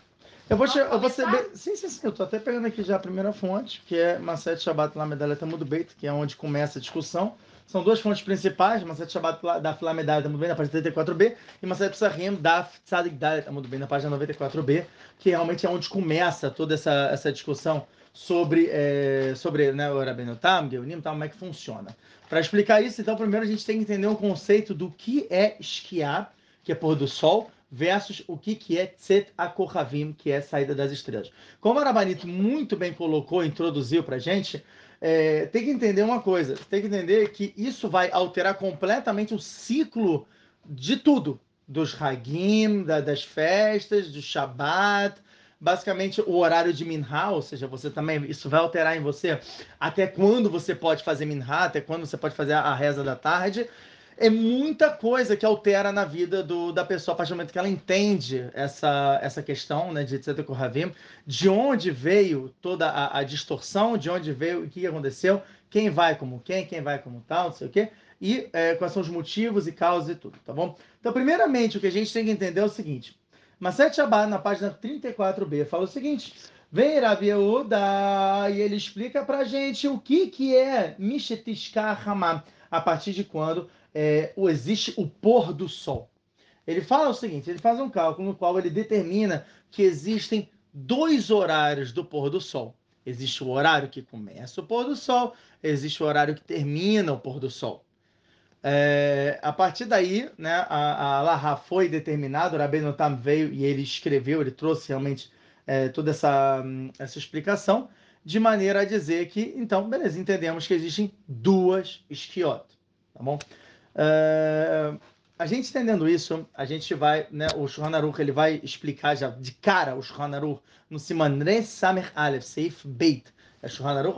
Eu vou, Posso eu vou ser começar? bem- Sim, sim, sim. Eu tô até pegando aqui já a primeira fonte, que é Maset Shabbat Lamedalha Tamud Beit, que é onde começa a discussão. São duas fontes principais, Maset Shabbat da Lamedalha Tamud Beit, na página 34b, e Maset Psachim da Tzadik Dalet Tamud Beit, na página 94b, que realmente é onde começa toda essa, essa discussão sobre, é, sobre né, o Rabenotam, Geunim, tal, como é que funciona. Para explicar isso, então, primeiro a gente tem que entender o conceito do que é esquiar, que é pôr do sol, versus o que, que é Tzet Akohavim, que é saída das estrelas. Como a Rabanito muito bem colocou, introduziu para gente, é, tem que entender uma coisa, tem que entender que isso vai alterar completamente o ciclo de tudo, dos Hagim, da- das festas, do Shabat, basicamente o horário de Minha, ou seja, você também, isso vai alterar em você até quando você pode fazer Minha, até quando você pode fazer a, reza da tarde, é muita coisa que altera na vida do, da pessoa a partir do momento que ela entende essa, essa questão né, de Tzedek Kohavim, de onde veio toda a, a distorção, de onde veio o que aconteceu, quem vai como quem, quem vai como tal, não sei o quê, e é, quais são os motivos e causas e tudo, tá bom? Então, primeiramente, o que a gente tem que entender é o seguinte, Maset Shabbat, na página 34b, fala o seguinte, vem Rabi Yehuda e ele explica pra gente o que, que é Mishetishkar Hamam, a partir de quando é, existe o pôr do sol. Ele fala o seguinte: ele faz um cálculo no qual ele determina que existem dois horários do pôr do sol. Existe o horário que começa o pôr do sol, existe o horário que termina o pôr do sol. É, a partir daí, né, a, a Laha foi determinada, o Rabbeinu Tam veio e ele escreveu, ele trouxe realmente é, toda essa, hum, essa explicação, de maneira a dizer que, então, beleza, entendemos que existem duas esquiot, tá bom? É, a gente entendendo isso, a gente vai, né, o Shulchan Aruch, ele vai explicar já de cara o Shulchan Aruch no Siman Re Samer Aleph, Seif Beit, é Shulchan Aruch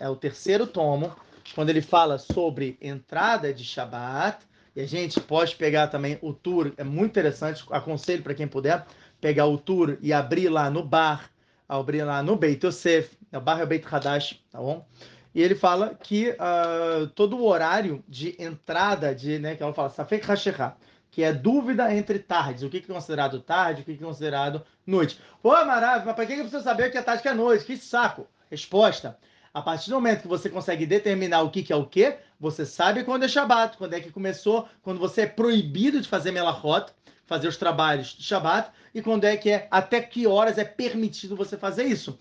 é o terceiro tomo, quando ele fala sobre entrada de Shabat, e a gente pode pegar também o tour, é muito interessante, aconselho para quem puder, pegar o tour e abrir lá no bar, abrir lá no Beit Yosef, o bar é o Beit Hadash, tá bom? E ele fala que ah, todo o horário de entrada de, né, que ela fala, Safek Hashecha, que é dúvida entre tardes, o que é considerado tarde, o que é considerado noite. Pô, maravilha, mas para que eu preciso saber o que é tarde e que é noite? Que saco! Resposta, a partir do momento que você consegue determinar o que que é o que, você sabe quando é Shabat, quando é que começou, quando você é proibido de fazer melachot, fazer os trabalhos de Shabat, e quando é que é, até que horas é permitido você fazer isso.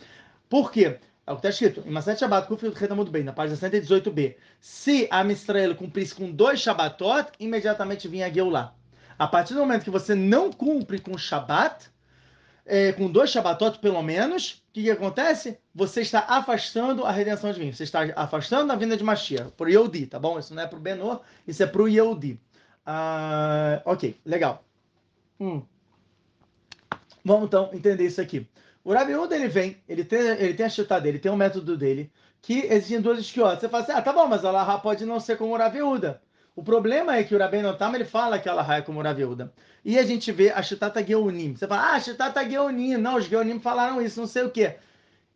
Por quê? É o que está escrito. Em Maset Shabbat, Kuf muito bem, na página 118b. Se a Mistrael cumprisse com dois Shabbatot, imediatamente vinha a Geulah. A partir do momento que você não cumpre com Shabbat, é, com dois Shabbatot pelo menos, o que, que, acontece? Você está afastando a redenção de mim. Você está afastando a vinda de Mashiach, por Yehudi, tá bom? Isso não é para o Benor, isso é para o Yehudi. Ah, ok, legal. Hum. Vamos então entender isso aqui. O Rabi ele vem, ele tem, ele tem a chita dele, tem um método dele, que exigem duas esquiotas. Você fala assim, ah, tá bom, mas a Laha pode não ser como o Rabi O problema é que o Rabi Notam, ele fala que a Laha é como Rabi E a gente vê a Chitata Geonim. Você fala, ah, Chitata Geonim. Não, os Geonim falaram isso, não sei o quê.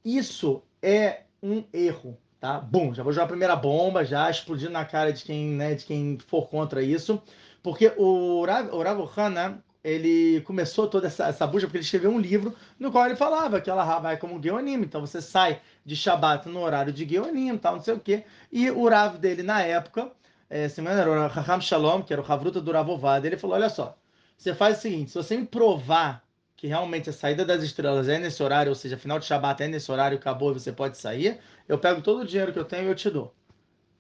Isso é um erro, tá? Bom, já vou jogar a primeira bomba, já explodindo na cara de quem, né, de quem for contra isso. Porque o Rav, o Rav Hana, ele começou toda essa, essa bucha porque ele escreveu um livro no qual ele falava que ela vai como Geonim, então você sai de Shabat no horário de Geonim, tal, não sei o quê. E o Rav dele na época, é, se não era o Raham Shalom, que era o Havruta do Ravovad, ele falou: olha só, você faz o seguinte, se você me provar que realmente a saída das estrelas é nesse horário, ou seja, final de Shabat é nesse horário, acabou, você pode sair, eu pego todo o dinheiro que eu tenho e eu te dou.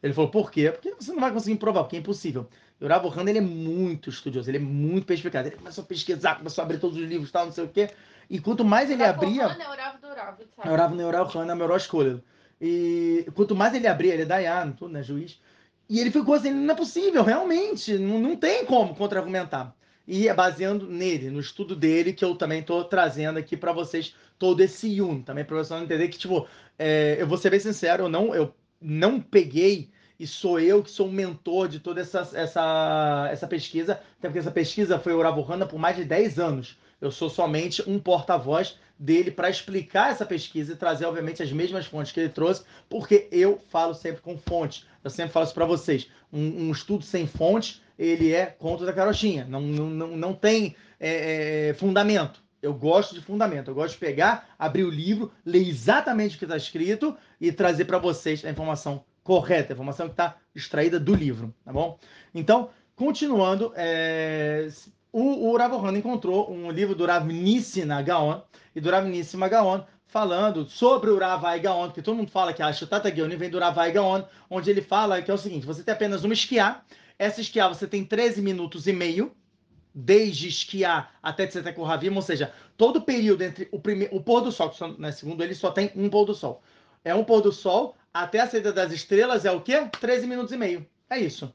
Ele falou, por quê? Porque você não vai conseguir provar, porque é impossível. E o Rav ele é muito estudioso, ele é muito perspicaz. Ele começou a pesquisar, começou a abrir todos os livros, tal, não sei o quê. E quanto mais ele abria... É o Rav do Rav, sabe? É o Rav Neurav é a melhor escolha. E quanto mais ele abria, ele é Dayan, tudo, né, juiz. E ele ficou assim, não é possível, realmente, não, não tem como contra-argumentar. E é baseando nele, no estudo dele, que eu também estou trazendo aqui para vocês todo esse Yun, também para vocês entender que, tipo, é, eu vou ser bem sincero, eu não, eu não peguei e sou eu que sou o mentor de toda essa, essa, essa pesquisa, até porque essa pesquisa foi Hanna por mais de 10 anos. Eu sou somente um porta-voz dele para explicar essa pesquisa e trazer, obviamente, as mesmas fontes que ele trouxe, porque eu falo sempre com fontes. Eu sempre falo isso para vocês. Um, um, estudo sem fonte, ele é conto da carochinha. Não, não, não, não tem é, é, fundamento. Eu gosto de fundamento. Eu gosto de pegar, abrir o livro, ler exatamente o que está escrito e trazer para vocês a informação correta, a informação que está extraída do livro, tá bom? Então, continuando, é, o, o Rav encontrou um livro do Rav Nissina Gaon e do Rav Nissima Gaon falando sobre o Ravai Gaon, que todo mundo fala que a Shutata Geoni vem do Ravai Gaon, onde ele fala que é o seguinte, você tem apenas uma esquiar, essa esquiar você tem 13 minutos e meio, desde esquiar até Tzetek Ravim, ou seja, todo o período entre o, primeiro, o pôr do sol, que né, segundo ele só tem um pôr do sol. É um pôr do sol até a saída das estrelas é o quê? 13 minutos e meio. É isso.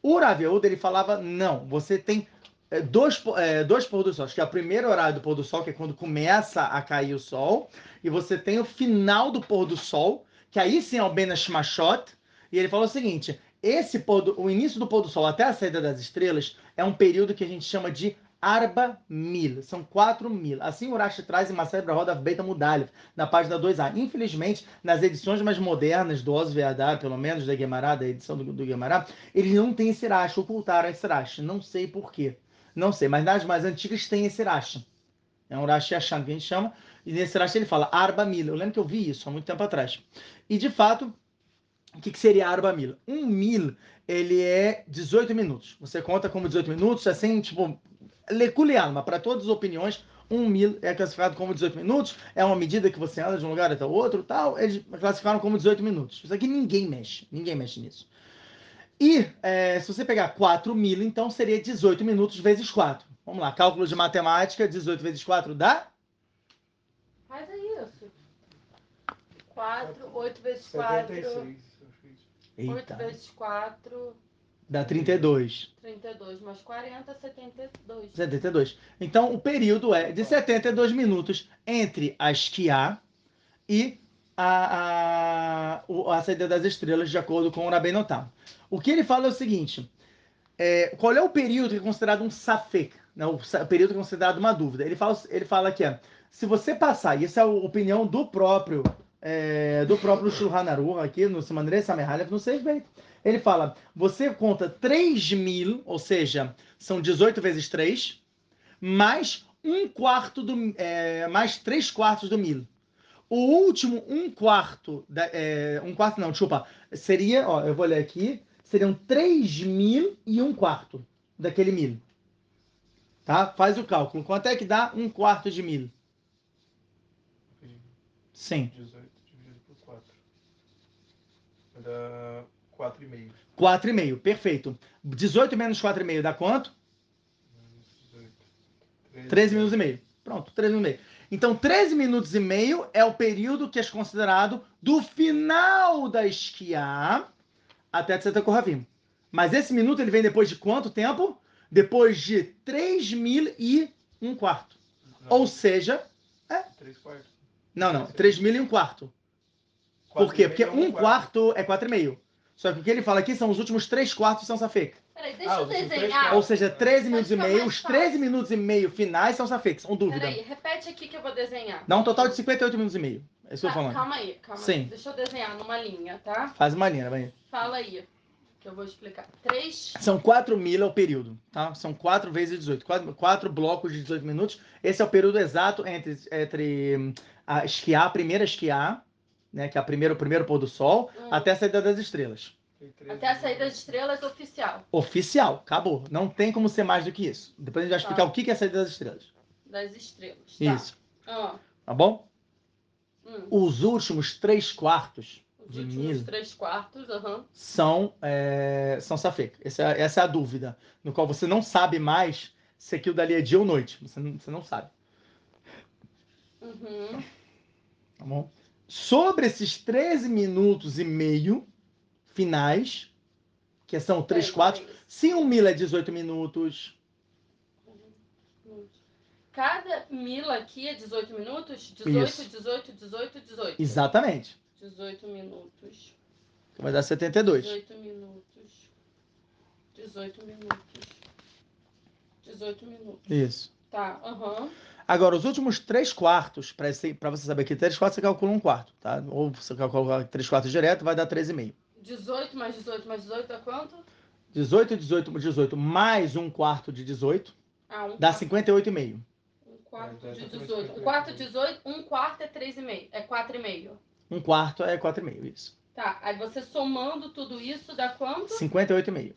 O Raviud, ele falava, não, você tem é, dois, é, dois pôr do sol. Acho que é o primeiro horário do pôr do sol, que é quando começa a cair o sol. E você tem o final do pôr do sol, que aí sim é o Benash Mashot. E ele falou o seguinte, esse pôr do, o início do pôr do sol até a saída das estrelas é um período que a gente chama de Arba mil, são 4 mil. Assim o Rashi traz em Maser Roda Beta Mudalif, na página 2a. Infelizmente, nas edições mais modernas do Veadar, pelo menos da Gemara, da edição do, do Gemara, eles não têm esse Rashi, ocultaram esse Rashi. Não sei porquê. Não sei, mas nas mais antigas tem esse Rashi. É um Rashi achando que a gente chama. E nesse Rashi ele fala Arba mil. Eu lembro que eu vi isso há muito tempo atrás. E de fato, o que, que seria Arba mil? Um mil, ele é 18 minutos. Você conta como 18 minutos, assim, tipo, Leculialma, para todas as opiniões, um mil é classificado como 18 minutos, é uma medida que você anda de um lugar até o outro, tal, eles classificaram como 18 minutos. Isso aqui ninguém mexe, ninguém mexe nisso. E é, se você pegar 4 mil, então seria 18 minutos vezes 4. Vamos lá, cálculo de matemática, 18 vezes 4 dá? Faz aí isso. 4, 8 vezes 4. 76. 8 vezes 4. Dá 32. 32 mais 40, 72. 72. Então, o período é de 72 minutos entre a esquiar e a, a, a saída das estrelas, de acordo com o Rabenotam. O que ele fala é o seguinte: é, qual é o período que é considerado um safek? Né, o período que é considerado uma dúvida. Ele fala, ele fala que é, se você passar, e essa é a opinião do próprio é, do próprio Shulhan Aruch, aqui no Simanrei Samerhalef, no Seif Beit. Ele fala, você conta 3 mil, ou seja, são 18 vezes 3, mais um quarto do, é, mais 3 quartos do mil. O último um quarto, da, é, um quarto não, desculpa, seria, ó, eu vou ler aqui, seriam 3 mil e um quarto daquele mil. Tá? Faz o cálculo. Quanto é que dá um quarto de mil? Sim. 18. Dá 4,5. 4,5, perfeito. 18 menos 4,5 dá quanto? 18. 13 minutos e meio. Pronto, 13 minutos e meio. Então, 13 minutos e meio é o período que é considerado do final da esquiar até Tzeta Kohavim. Mas esse minuto ele vem depois de quanto tempo? Depois de 3 mil e um quarto. Não, Ou seja, 3 quartos. não, não, 3 mil e um quarto. Por quê? Porque um quarto é 4,5. Só que o que ele fala aqui são os últimos 3 quartos são safek. Peraí, deixa Ah, eu desenhar. Ou seja, 13 Vai minutos e meio. Os 13 fácil. minutos e meio finais são safek, são dúvida. Peraí, repete aqui que eu vou desenhar. Dá um total de 58 minutos e meio. É isso que eu Tá, tô falando. calma aí, calma Sim. aí. Deixa eu desenhar numa linha, tá? Faz uma linha, vai. Fala aí, que eu vou explicar. Três. São 4 mil é o período, tá? São 4 vezes 18. 4, quatro blocos de 18 minutos. Esse é o período exato entre, entre hum, a esquiar, a primeira esquiar, né? Que é a primeira, o primeiro pôr do sol, Hum. até a saída das estrelas. Tem 13 Até a saída das estrelas oficial Oficial, acabou. Não tem como ser mais do que isso. Depois a gente vai explicar Tá. o que que é a saída das estrelas. das estrelas. Tá. Isso. Ah, Tá bom? Hum. Os últimos três quartos Os de mil três quartos, aham. são, é, são safek. Essa, é- essa é a dúvida, no qual você não sabe mais se aquilo dali é dia ou noite. Você não, você não sabe. Uhum. Tá bom? Sobre esses 13 minutos e meio finais, que são 3 Peraí, quartos, peraí. se um mil é 18 minutos, Cada mila aqui é 18 minutos? 18, Isso. 18, 18, 18. exatamente, 18 minutos. então vai dar 72. 18 minutos. 18 minutos. 18 minutos. Isso. Tá, aham. Agora, os últimos 3 quartos, para você saber que 3 quartos você calcula um quarto, tá? Ou você calcula 3 quartos direto, vai dar 13,5. 18 mais 18 mais 18 dá quanto? 18, 18, 18, mais um quarto de 18, Ah, um dá quarto. 58,5. Um quarto É, de essa foi 18. Um 58. quarto de 18, um quarto é 3,5. É 4,5. Um quarto é 4,5, isso. Tá, aí você somando tudo isso dá quanto? 58,5.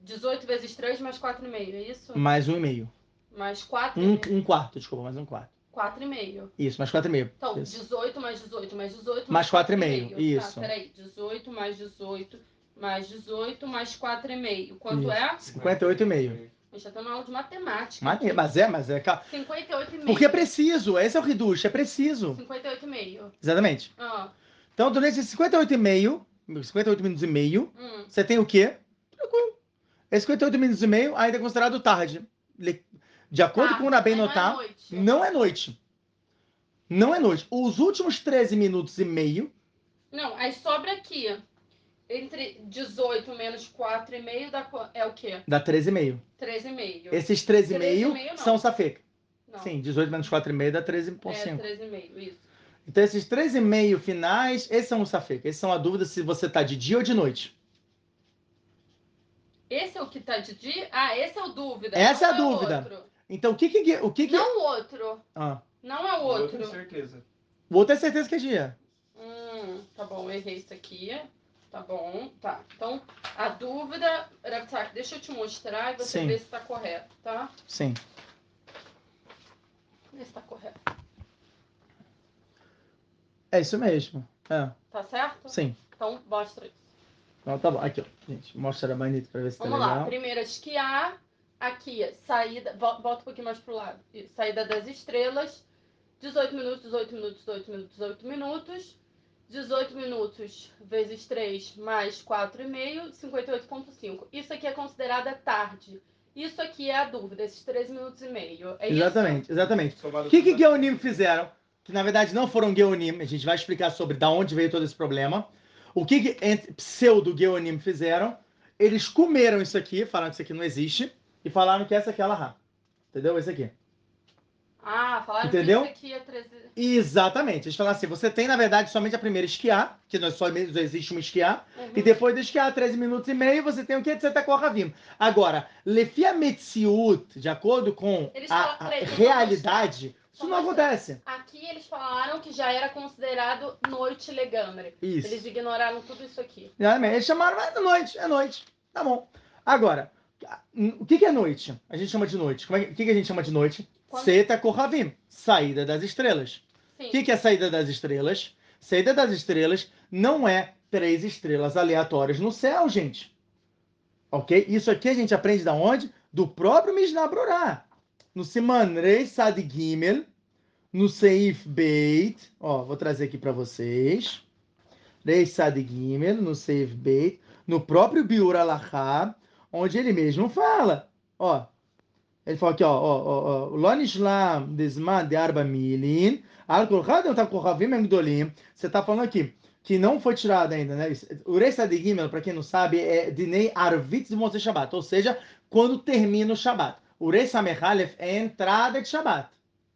18 vezes 3 mais 4,5, é isso? Mais 1,5. Mais 4, Um, um quarto, desculpa, mais um quarto. 4,5. Isso, mais 4,5. Então, Isso. 18 mais 18 mais 18 Mais 4,5, 4,5. isso. Tá, peraí. 18 mais 18 mais 18 mais 4,5. Quanto Isso. é? 58,5. A gente tá tendo aula de matemática. Maneiro, mas é, mas é. ca- 58,5. Porque é preciso, esse é o reducho, é preciso. 58,5. Exatamente. Ah, Então, durante esses 58,5, 58 minutos e meio, hum. você tem o quê? Tranquilo. Esse 58 minutos e meio ainda é considerado tarde. De acordo Tá, com o Rabem mas notar, Não é noite. não é noite. Não é noite. Os últimos 13 minutos e meio, Não, aí sobra aqui. Entre 18 menos 4,5 dá é o quê? dá 13,5. 13,5. Esses 13,5 13,5 não. são safek. Não, Sim, 18 menos 4,5 dá é 13,5. 13,5, isso. Então, esses 13,5 finais, esses são os safek. Esses são a dúvida se você tá de dia ou de noite. Esse é o que tá de dia? Ah, esse é o dúvida. Essa é a o dúvida. outro. Então, o que que... O que, que... Não o outro. Ah, Não é o Eu outro. tenho certeza. o outro é certeza que é dia. Hum, tá bom, eu errei isso aqui. Tá bom, tá. Então, a dúvida, Raptak, deixa eu te mostrar e você Sim. vê se tá correto, tá? Sim. Vê se tá correto. É isso mesmo. É, Tá certo? sim. Então, mostra isso. Então, tá bom. Aqui, ó. Gente, mostra a bonito pra ver se tá Vamos lá. legal. Primeiro, esquiar. Aqui, saída. vo- Volta um pouquinho mais pro lado. Saída das estrelas. 18 minutos, 18 minutos, 18 minutos, 18 minutos. 18 minutos vezes 3 mais 4,5, 58,5. Isso aqui é considerada tarde. Isso aqui é a dúvida, esses 13 minutos e meio. É Exatamente, exatamente. Somado O que que Geonim fizeram? Que na verdade não foram Geonim. A gente vai explicar sobre da onde veio todo esse problema. O que, que entre- pseudo Geonim fizeram? Eles comeram isso aqui, falaram que isso aqui não existe, e falaram que essa aqui é Lahá. Entendeu? Esse aqui. Isso? Ah, falaram Entendeu? que isso aqui é 13. Exatamente. Eles falaram assim: você tem, na verdade, somente a primeira esquiar, que nós só mesmo existe um esquiar, Uhum. e depois de esquiar 13 minutos e meio, você tem o que? Você tá com. Agora, Lefia Metziut, de acordo com Eles a, falam- a realidade, isso Só não acontece. Aqui eles falaram que já era considerado noite legambre. Isso. Eles ignoraram tudo isso aqui. Exatamente. Eles chamaram, mas é noite, é noite. Tá bom. Agora, o que, que é noite? A gente chama de noite. Como é o que, que a gente chama de noite? Seta Kohavim, saída das estrelas. O que, que é saída das estrelas? Saída das estrelas não é três estrelas aleatórias no céu, gente. Ok? Isso aqui a gente aprende da onde? Do próprio Mishnah Brurah. No Siman Rei Sad Gimel, no Seif Beit, ó, vou trazer aqui para vocês. Rei Sad Gimel, no Seif Beit, no próprio Biur Alachá, onde ele mesmo fala, ó, ele fala aqui, ó, ó, ó, Lonishlam desman de arba milin. Você tá falando aqui que não foi tirado ainda, né? O Rei Gimel, para quem não sabe, é Dinei Arvitz de Moshe Shabbat, ou seja, quando termina o Shabbat. O Rei Samerhalef é a entrada de Shabbat.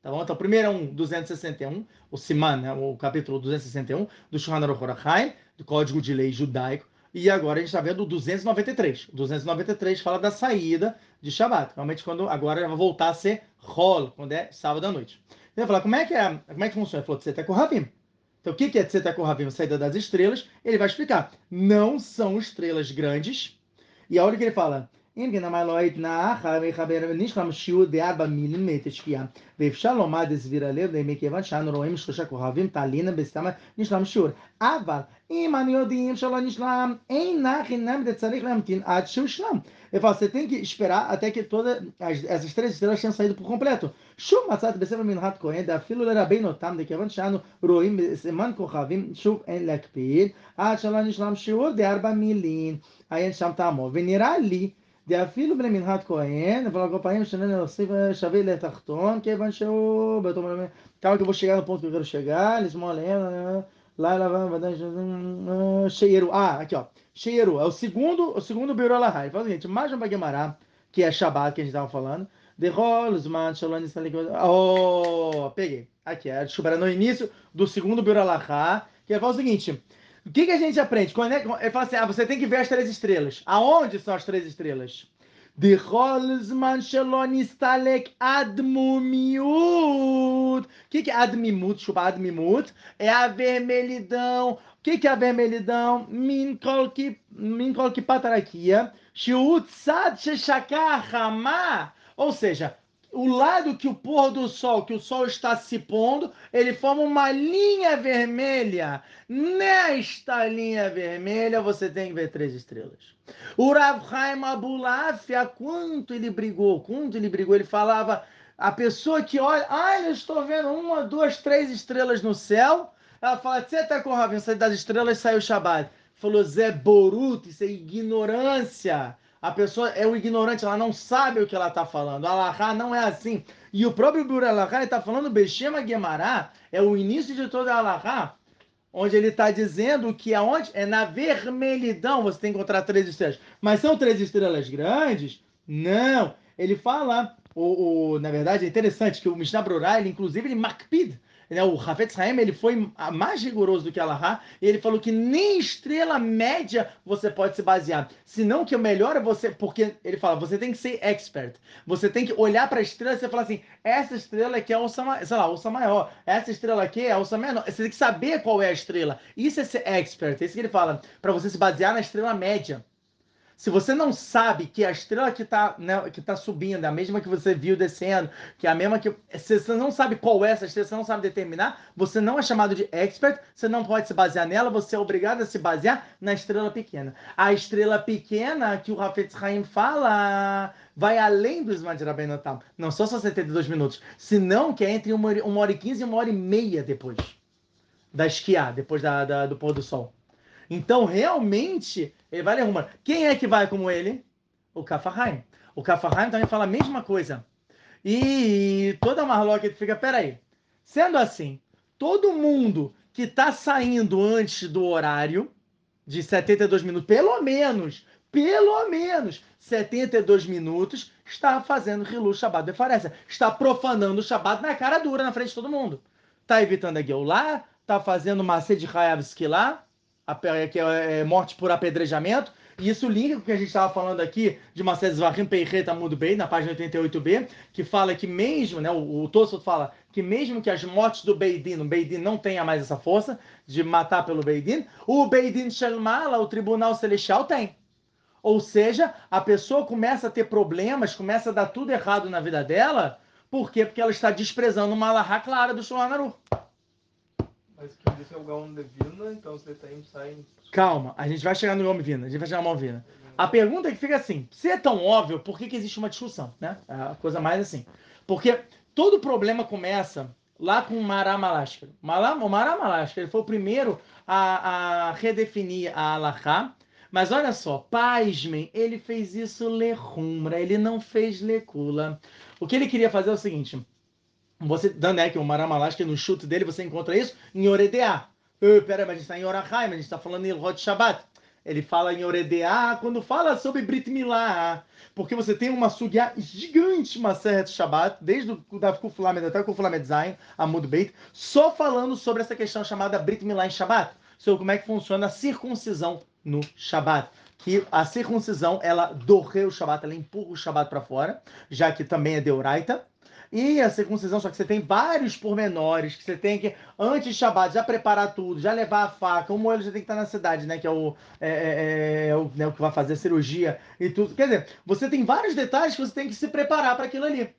Tá bom? Então, primeiro é um 261, o Siman, né? o capítulo 261 do Shulchan Aruch do Código de Lei Judaico. E agora a gente está vendo o 293. O 293 fala da saída de Shabbat. Realmente, quando agora vai voltar a ser Rol, quando é sábado à noite. Ele vai falar, como é que, é, como é que funciona? Ele falou, Tzeta Kohavim. Então, o que é Tzeta Kohavim, saída das estrelas? Ele vai explicar. Não são estrelas grandes. E a hora que ele fala, אם כן אמר לו התנח, נשלם שיעור בארבע מילים מאת השקיעה. ואפשר לומר דסביר הלב, מכיוון שאנו רואים שלושה כוכבים תלינה בסתמה נשלם שיעור. אבל אם אנו יודעים שלא נשלם, אין נח אינם צריך להמתין עד שהושלם. Eu falo, você tem que esperar até que todas essas três estrelas tenham saído por completo. שוב מצאתי בספר מנחת כהן, דאפילו לרבינו אותם, מכיוון שאנו רואים בסימן כוכבים, שוב אין להקפיד, עד שלא נשלם שיעור בארבע מילים. אין שם טעמו. ונראה לי דאפילו בני מנהת כהן, אבל הגופאים שלנו להוסיף שווה לתחתון, כיוון שהוא באותו מלמד. Calma que eu vou chegar no ponto que eu quero chegar, eles vão lendo, lá lá vai Cheiru. Ah, aqui ó. Cheiru é o segundo, o segundo Beiro Lahai. Fala o seguinte, Majam Bagemará, que é Shabbat que a gente estava falando, de Rolzman, Sholani Oh, peguei. Aqui, é Shubara no início do segundo Beiro Lahai, que ele fala o seguinte, o que, que a gente aprende? Quando é, ele fala assim: ah, você tem que ver as três estrelas. Aonde são as três estrelas? De Holzman Shelonistalek Admumiut. O que, que é Admimut? Chupa Admimut. É a vermelhidão. O que, que é a vermelhidão? Min kolki patarakia. Shiut sad sheshakah Ou seja, o lado que o pôr do sol, que o sol está se pondo, ele forma uma linha vermelha. Nesta linha vermelha você tem que ver três estrelas. O Rav Haim Abulaf, a quanto ele brigou, quanto ele brigou, ele falava, a pessoa que olha, ah, eu estou vendo uma, duas, três estrelas no céu, ela fala, você está com Rav, saiu das estrelas, saiu o Shabbat. Falou, Zé Boruto, isso é ignorância. A pessoa é um ignorante, ela não sabe o que ela está falando. Alahá não é assim. E o próprio Bura Alahá está falando Beshema Guemará, é o início de toda a Alahá, onde ele está dizendo que aonde é na vermelhidão você tem que encontrar três estrelas. Mas são três estrelas grandes? Não. Ele fala, o, o na verdade é interessante que o Mishnah Brurá, ele inclusive ele makpid, né, o Hafetz Haim ele foi mais rigoroso do que Allah e ele falou que nem estrela média você pode se basear. Senão que o melhor é você, porque ele fala, você tem que ser expert. Você tem que olhar para a estrela e você falar assim, essa estrela aqui é a onça, sei lá, onça maior, essa estrela aqui é a onça menor. Você tem que saber qual é a estrela. Isso é ser expert. É isso que ele fala, para você se basear na estrela média. Se você não sabe que a estrela que está né, que tá subindo é a mesma que você viu descendo, que é a mesma que. Se você não sabe qual é essa estrela, você não sabe determinar, você não é chamado de expert, você não pode se basear nela, você é obrigado a se basear na estrela pequena. A estrela pequena que o Rafetz Haim fala vai além do Ismael. Não só só 72 minutos, senão que é entre uma, hora e 15 e uma hora e meia depois da esquiar, depois da, da do pôr do sol. Então, realmente, ele vai arrumando. Quem é que vai como ele? O Kafahaim. O Kafahaim também fala a mesma coisa. E toda a marloca fica, peraí, sendo assim, todo mundo que está saindo antes do horário de 72 minutos, pelo menos, pelo menos 72 minutos, está fazendo Hilu Shabbat Befareça. Está profanando o Shabbat na cara dura, na frente de todo mundo. Está evitando a Geulah, está fazendo Macê de Hayavski lá, que é, é morte por apedrejamento. E isso linka com o que a gente estava falando aqui de Marcelo Zvahim Peireta Mudo Bem, na página 88b, que fala que mesmo, né, o, o Tosso fala que mesmo que as mortes do Beidin, o Beidin não tenha mais essa força de matar pelo Beidin, o Beidin Shelmala, o Tribunal Celestial, tem. Ou seja, a pessoa começa a ter problemas, começa a dar tudo errado na vida dela, por quê? Porque ela está desprezando uma alahá clara do Shulhan Mas que disse é o Gaon Devina, então você tem, sai... Calma, a gente vai chegar no Yom Vina, a gente vai chegar no Yom Vina. A pergunta é que fica assim: se é tão óbvio, por que, que existe uma discussão? Né? É a coisa mais assim. Porque todo problema começa lá com o Mará Malashka. O Mará Malashka ele foi o primeiro a, a redefinir a Alaha. Mas olha só, pasmem, ele fez isso lehumbra, ele não fez lecula. O que ele queria fazer é o seguinte: você, que o Mará Malashka, no chute dele, você encontra isso em Oredeá. Pera, mas a gente está em Orahai, mas a gente está falando em Ilhot Shabbat. Ele fala em Oredeá quando fala sobre Brit Milá. Porque você tem uma sugya gigante, uma serra de Shabbat, desde o da Kuflamed até o Kuflamed Zain, Amud Beit, só falando sobre essa questão chamada Brit Milá em Shabbat. Sobre como é que funciona a circuncisão no Shabbat que a circuncisão ela dorre o Shabat, ela empurra o Shabat para fora, já que também é deuraita. E a circuncisão, só que você tem vários pormenores que você tem que, antes de Shabbat, já preparar tudo, já levar a faca, o moelho já tem que estar na cidade, né? Que é o, é, é, é o, né, o que vai fazer a cirurgia e tudo. Quer dizer, você tem vários detalhes que você tem que se preparar para aquilo ali.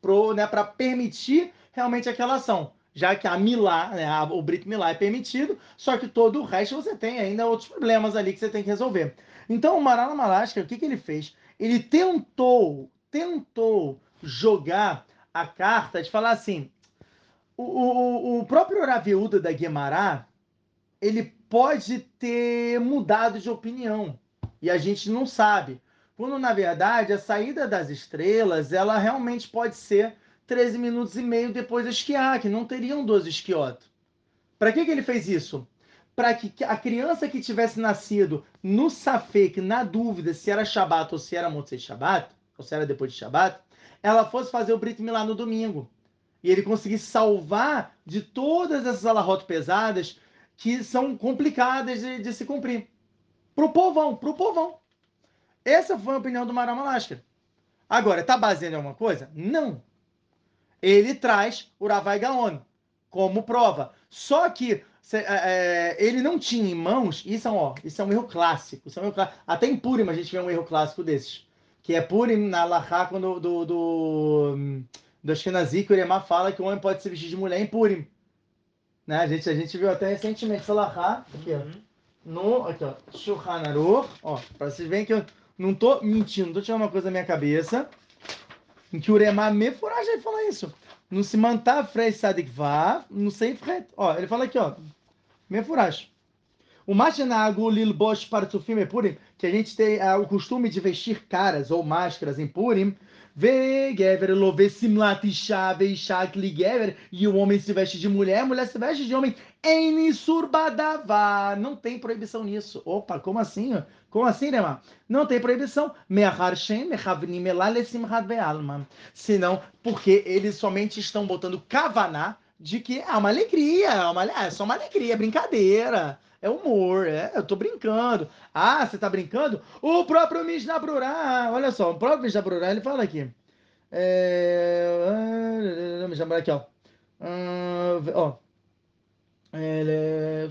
Para né, permitir realmente aquela ação já que a Milá, né, a, o Brit Milá é permitido, só que todo o resto você tem ainda outros problemas ali que você tem que resolver. Então o Marana Malashka, o que, que ele fez? Ele tentou, tentou jogar a carta de falar assim: o, o, o próprio Raviúda da Guemará, ele pode ter mudado de opinião e a gente não sabe. Quando na verdade a saída das estrelas ela realmente pode ser 13 minutos e meio depois da esquiar, que não teriam 12 esquiotos. Para que, que ele fez isso? Para que a criança que tivesse nascido no Safek, na dúvida se era Shabat ou se era Motzei Shabat, ou se era depois de Shabat, ela fosse fazer o Brit Milá no domingo. E ele conseguisse salvar de todas essas alahot pesadas que são complicadas de, de se cumprir. Pro povão, pro povão. Essa foi a opinião do Maramalaska. Agora, tá baseando em alguma coisa? Não. Ele traz o Ravai Gaon como prova. Só que é, é, ele não tinha em mãos, isso é, um, ó, isso é um erro clássico. Isso é um erro. Até em Purim a gente vê um erro clássico desses que é Purim na Lahá, quando do, do, do Ashkenazi, que o Uremá fala que o homem pode se vestir de mulher em Purim. Né? A, gente, a gente viu até recentemente essa Lahá, aqui, ó, uhum. no aqui, ó, Shulchan Aruch, ó, para vocês verem que eu não tô mentindo, não tô tirando uma coisa da minha cabeça, em que o Uremá me furagem fala isso. No se mantar frei sadik no sei fret. Ó, ele fala aqui, ó, me furagem. O Machinago Lilbosh Partsufim e Purim, que a gente tem uh, o costume de vestir caras ou máscaras em Purim, Vegever Lovesimlat Isha Veishak Ligever, e o homem se veste de mulher, a mulher se veste de homem. Enisurbadava. Não tem proibição nisso. Opa, como assim? Como assim, Nema? Não tem proibição. Me'achar Shem, Me'chavnim Elalesim. Senão, porque eles somente estão botando kavaná de que é uma alegria, é, uma, é só uma alegria, brincadeira. É humor, é, eu tô brincando. Ah, você tá brincando? O próprio Mishnah Brurá, olha só, o próprio Mishnah Brurá, ele fala aqui. É, Mishnah Brurá aqui, ó. Uh, ó. Ele...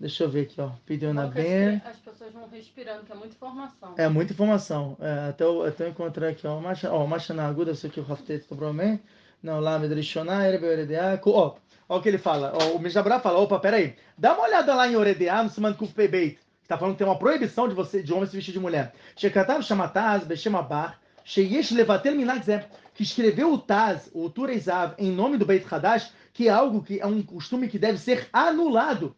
Deixa eu ver aqui, ó. Pediu na bem. As pessoas vão respirando, que é muita informação. É muita informação. É, até, eu, até eu encontrar aqui, ó. Ó, Machana Aguda, isso aqui o Raftet provavelmente. Não, lá, Medrishoná, Erebeoredeá. Ó, ó o que ele fala. Ó, o Mishabra fala: opa, peraí. Dá uma olhada lá em Oredeá, no Siman Kuf Pebeit. Que tá falando que tem uma proibição de você de homem se vestir de mulher. Shekatav Shamataz, Beshemabar, Sheyesh Levatel Minagzem. Que escreveu o Taz, o Tureizav, em nome do Beit Hadash, que é algo que é um costume que deve ser anulado.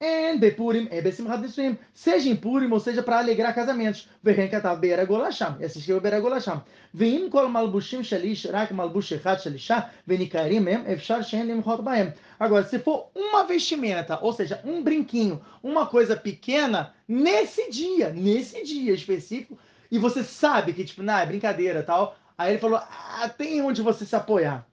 En Bepurim, e Besimchat Nisuim. Seja em Purim, ou seja para alegrar casamentos. Vem katav Be'era Golasham. Esse escreveu Be'era Golasham. Veim kol malbushim shalish, rak malbush echad shalisha, venikarim mem, efshar shen limchot baem. Agora, se for uma vestimenta, ou seja, um brinquinho, uma coisa pequena, nesse dia, nesse dia específico, e você sabe que, tipo, não, é brincadeira tal, aí ele falou, ah, tem onde você se apoiar.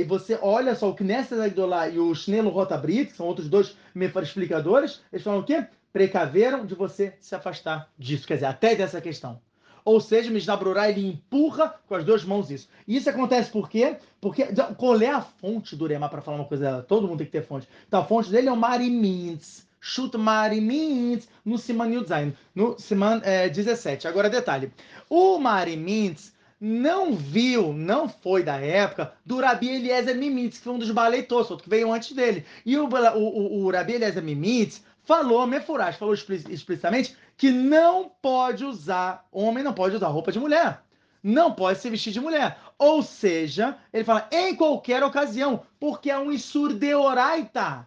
E você olha só o Knesset Agdolá e o Shnelo Rotabrit, que são outros dois explicadores, eles falam o quê? Precaveram de você se afastar disso, quer dizer, até dessa questão. Ou seja, o Mishnah Brurá, ele empurra com as duas mãos isso. E isso acontece por quê? Porque qual é a fonte do Uremá para falar uma coisa? Todo mundo tem que ter fonte. Então a fonte dele é o Marimintz, Shut Marimintz, no Siman Yudzain, no Siman é, 17. Agora, detalhe. O Marimintz não viu, não foi da época do Rabi Eliezer Mimitz, que foi um dos baleitos, que veio antes dele. E o, o, o, Rabi Eliezer Mimitz falou, Mefurash, falou explicitamente que não pode usar, homem não pode usar roupa de mulher. Não pode se vestir de mulher. Ou seja, ele fala em qualquer ocasião, porque é um Isur de Oraita.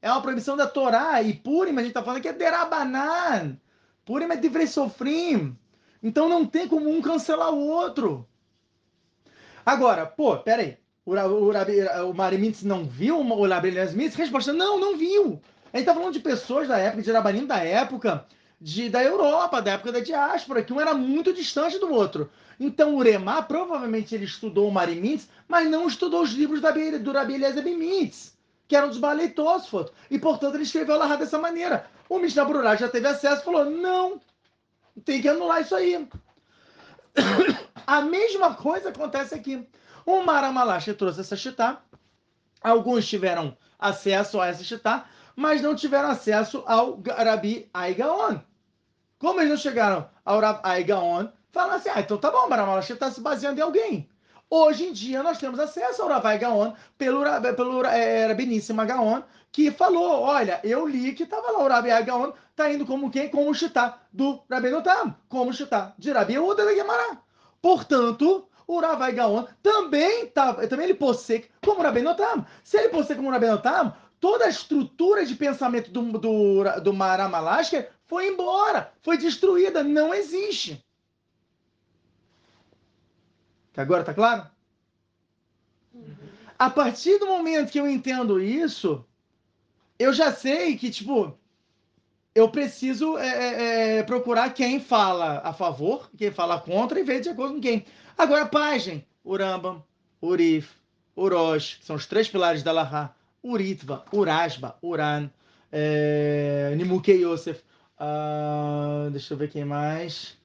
É uma proibição da Torá. E Purim, a gente está falando que é Derabanan. Purim é Divrei Sofrim. Então não tem como um cancelar o outro. Agora, pô, peraí. O, o, o, Marimitz não viu o Labrelian Smith? Resposta: não, não viu. A gente tá falando de pessoas da época, de Rabanim da época, de, da Europa, da época da diáspora, que um era muito distante do outro. Então o Uremá, provavelmente ele estudou o Marimitz, mas não estudou os livros da, do Rabi Eliezer Bimitz, que eram dos Balei Tosfot. E, portanto, ele escreveu lá dessa maneira. O Mishnah Brurá já teve acesso e falou, não, tem que anular isso aí. A mesma coisa acontece aqui. O Maramalash trouxe essa chitá. Alguns tiveram acesso a essa chitá, mas não tiveram acesso ao Rabi Aigaon. Como eles não chegaram ao Rabi Aigaon, falaram assim: ah, então tá bom, Maramalash está se baseando em alguém. Hoje em dia nós temos acesso ao Ravai Gaon pelo, pelo é, Rabiníssima Gaon, que falou: olha, eu li que estava lá o Ravai Gaon, está indo como quem? Como Chitá do Rabenotam, como o Chitá de Rabi Uda da Guemará. Portanto, o Ravai Gaon também, tá, também ele possui como Rabenotam. Se ele possui como Rabenotam, toda a estrutura de pensamento do, do, do foi embora, foi destruída, não existe. Agora tá claro? A partir do momento que eu entendo isso, eu já sei que, tipo, eu preciso é, é, é procurar quem fala a favor, quem fala contra e ver de acordo com quem. Agora, página, Urambam, Urif, Urosh, que são os três pilares da Laha, Uritva, Urasba, Uran, é, Nimukei Yosef, uh, deixa eu ver quem mais.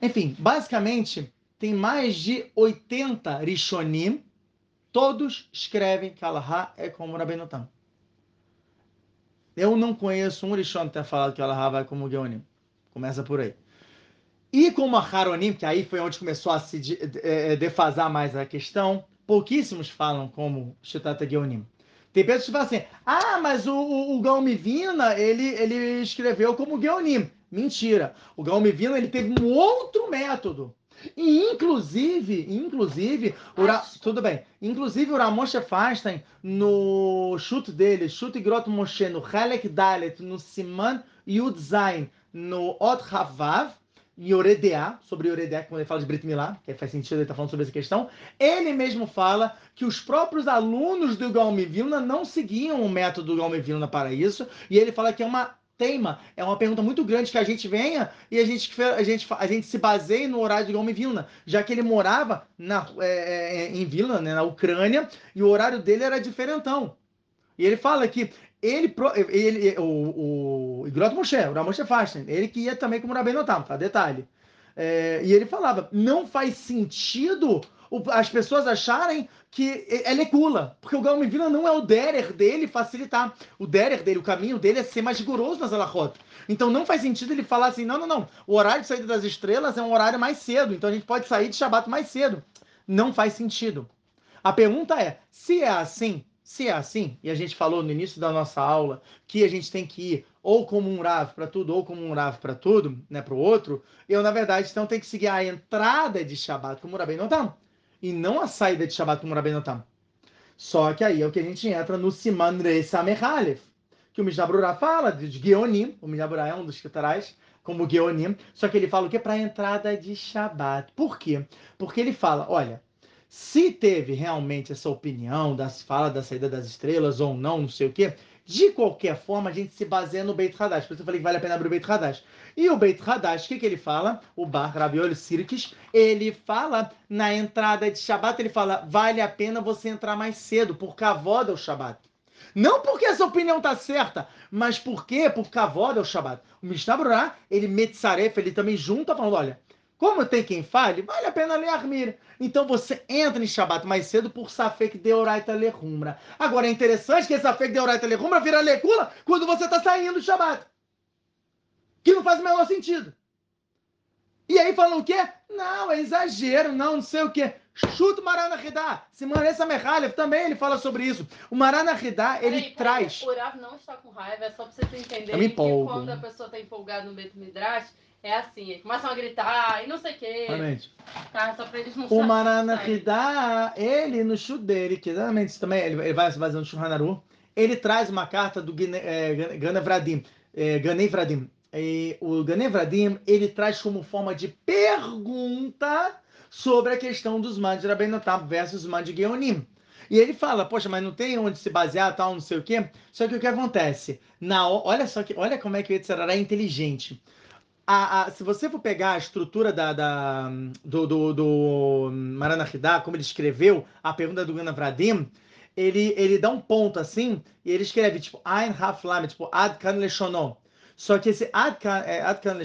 Enfim, basicamente, tem mais de 80 Rishonim, todos escrevem que Allah é como Rabbeinu Tam. Eu não conheço um Rishon que tenha falado que Allah vai como Geonim. Começa por aí. E como a Haronim, que aí foi onde começou a se é, é, defasar mais a questão, pouquíssimos falam como Shitata Geonim. Tem pessoas que falam assim, ah, mas o, o, o Galmivina, ele, ele escreveu como Geonim. Mentira. O Galmivina, ele teve um outro método e inclusive, inclusive, Ra... tudo bem. Inclusive o Ramoshe Feinstein no chute dele, chute Grot Moshe no Helek Dalet, no Siman Yud Zain, no Ot Havav, Yoredea, sobre Yoredea, quando ele fala de Brit Milá, que faz sentido ele estar tá falando sobre essa questão, ele mesmo fala que os próprios alunos do Galmi Vilna não seguiam o método do Galmi Vilna para isso, e ele fala que é uma teima. É uma pergunta muito grande que a gente venha e a gente, a gente, a gente se baseie no horário de Gomes Vilna, já que ele morava na, é, é, em Vilna, né, na Ucrânia, e o horário dele era diferentão. E ele fala que ele, ele o, o Igrot Moshe, o Ramoshe Fasten, ele que ia também como Rabbein Notam, tá? Detalhe. É, e ele falava, não faz sentido as pessoas acharem que é lecula, porque o Galmi Vila não é o derer dele facilitar. O derer dele, o caminho dele é ser mais rigoroso nas alahot. Então não faz sentido ele falar assim, não, não, não, o horário de saída das estrelas é um horário mais cedo, então a gente pode sair de Shabat mais cedo. Não faz sentido. A pergunta é, se é assim, se é assim, e a gente falou no início da nossa aula que a gente tem que ir ou como um Rav para tudo, ou como um Rav para tudo, né, para o outro, eu, na verdade, então tenho que seguir a entrada de Shabat como Rabbeinu não tá e não a saída de Shabbat como Rabbeinu. Só que aí é o que a gente entra no Siman Samechalef, que o Mishnah fala de Geonim, o Mishnah é um dos traz como Geonim, só que ele fala o que? Para a entrada de Shabbat. Por quê? Porque ele fala, olha, se teve realmente essa opinião das fala da saída das estrelas ou não, não sei o quê, de qualquer forma, a gente se baseia no Beit Hadash. Por isso eu falei que vale a pena abrir o Beit Hadash. E o Beit Hadash, o que, que ele fala? O Bar Ravioli Sirkis, ele fala na entrada de Shabbat, ele fala, vale a pena você entrar mais cedo, por cavoda o Shabbat. Não porque essa opinião tá certa, mas porque por cavoda o Shabbat. O Mishnah Brurah, ele Metzaref, ele também junta falando, olha, Como tem quem fale, vale a pena ler Armir. Então você entra em Shabat mais cedo por Safek Deoraita Lehumra. Agora é interessante que esse Safek Deoraita Lehumra vira Lekula quando você está saindo do Shabat. Que não faz o menor sentido. E aí falam o quê? Não, é exagero, não, não sei o quê. Chuta o Marana Hidá. Simone Samerhalev também ele fala sobre isso. O Marana Hidá, ele peraí, traz. O Rav não está com raiva, é só vocês entenderem Eu me que quando a pessoa tá empolgada no Beto Midrash, é assim, começam a gritar e não sei o quê. Realmente. Tá? Só pra eles não O sa- Marana saírem. Hidá, ele no dele, que exatamente isso também, ele, ele vai se baseando no Shulhanaru, ele traz uma carta do Gane- Gan- Ganevradim. eh, Ganevradim. E o Ganevradim, ele traz como forma de pergunta sobre a questão dos Mad Rabbeinotam versus Mad Geonim. E ele fala, poxa, mas não tem onde se basear, tal, não sei o quê. Só que o que acontece? Na, olha só que, olha como é que o Yetzirará é inteligente. A, a- se você for pegar a estrutura da, da- do, do, do Maranahidá, como ele escreveu, a pergunta do Gana Vradim, ele, ele dá um ponto assim, e ele escreve, tipo, Ein Haf Lamed, tipo, Ad Kan Leshonon. Só que esse Ad Kan, é, Ad Kan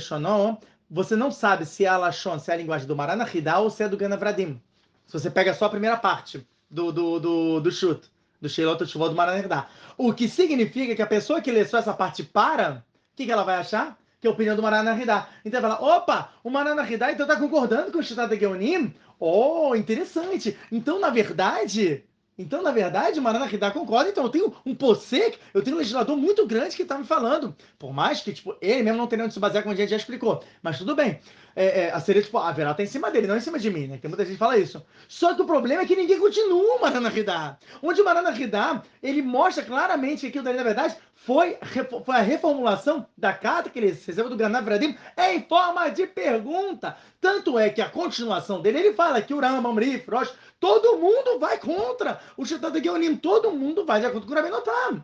você não sabe se é a Lashon, se é a linguagem do Maranahidá ou se é do Gana Vradim. Se você pega só a primeira parte do, do, do, do chute, do Sheilot Shuvot do Maranahidá. O que significa que a pessoa que lê só essa parte para, o que, que ela vai achar? Que é a opinião do Maranahidá. Então ela fala, opa, o Maranahidá então está concordando com o Shitata Geonim? Oh, interessante. Então, na verdade, então, na verdade, o Maranahidá concorda. Então, eu tenho um POSEC, eu tenho um legislador muito grande que está me falando. Por mais que, tipo, ele mesmo não tenha onde se basear, como a gente já explicou. Mas tudo bem. É, é, seria, tipo, a Verá tá em cima dele, não em cima de mim, né? Tem muita gente que fala isso. Só que o problema é que ninguém continua o Maranahidá. Onde o Maranahidá, ele mostra claramente que aquilo dali, na verdade, foi, foi a reformulação da carta que ele recebeu do Ganav Vradim em forma de pergunta. Tanto é que a continuação dele, ele fala que o Rambam, Rif, Rosh, todo mundo vai contra o Shetat Geonim, todo mundo vai de acordo com o Rabenotam.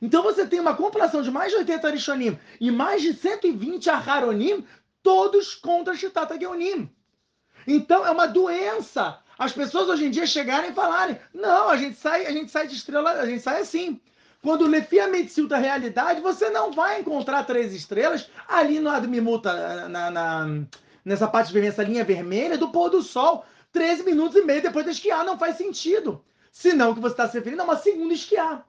Então você tem uma compilação de mais de 80 Rishonim e mais de 120 Aharonim, todos contra Shetat Geonim. Então é uma doença. As pessoas hoje em dia chegarem e falarem: não, a gente sai, a gente sai de estrela, a gente sai assim. Quando Lefi a Metziut a realidade, você não vai encontrar três estrelas ali no Admimuta, na, na- nessa parte vermelha, essa linha vermelha do pôr do sol, 13 minutos e meio depois da esquiar. Não faz sentido. Senão o que você está se referindo é uma segunda esquiar.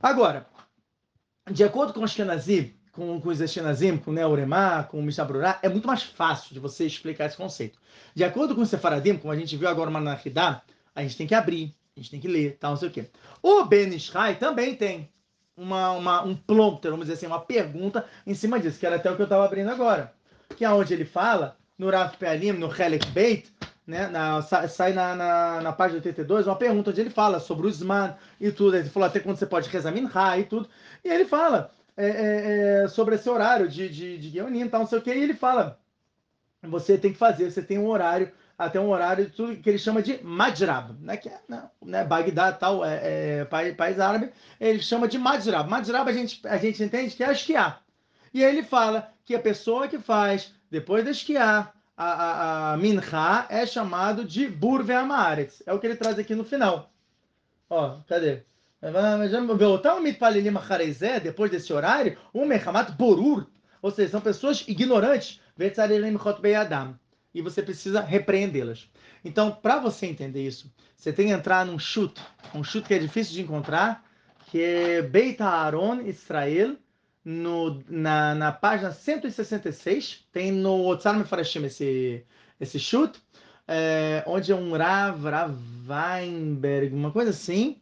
Agora, de acordo com o Ashkenazi, com, com os Ashkenazim, com o Neuremá, com o Mishnah Brurá, é muito mais fácil de você explicar esse conceito. De acordo com o Sefaradim, como a gente viu agora no Manachidá, a gente tem que abrir, a gente tem que ler, tal, não sei o quê. O Ben Ishai também tem uma, uma, um prompter, vamos dizer assim, uma pergunta em cima disso, que era até o que eu estava abrindo agora. Que é onde ele fala, no Rav Pealim, no Helek Beit, né, na, sa- sai na, na, na página 82, uma pergunta onde ele fala sobre o Zman e tudo. Ele falou até quando você pode rezar Minha e tudo. E ele fala é, é, é, sobre esse horário de, de, de Guionim e tal, não sei o que. E ele fala: você tem que fazer, você tem um horário, até um horário tudo que ele chama de Majrab, né? Que é né, né, Bagdá tal, é, é, país, país árabe, ele chama de Majrab. Majrab a gente, a gente entende que é esquiar. E aí ele fala que a pessoa que faz, depois de esquiar, a, a, Minha é chamado de Burve Amaretz. É o que ele traz aqui no final. Ó, cadê? Acharezé, depois desse horário, um mechamat borur, ou seja, são pessoas ignorantes, e você precisa repreendê-las. Então, para você entender isso, você tem que entrar num chute, um chute que é difícil de encontrar, que é Beit Aaron Israel, no, na, na página 166, tem no Otzar Mefarashim esse, esse chute, é, onde é um Rav, Rav Weinberg, uma coisa assim,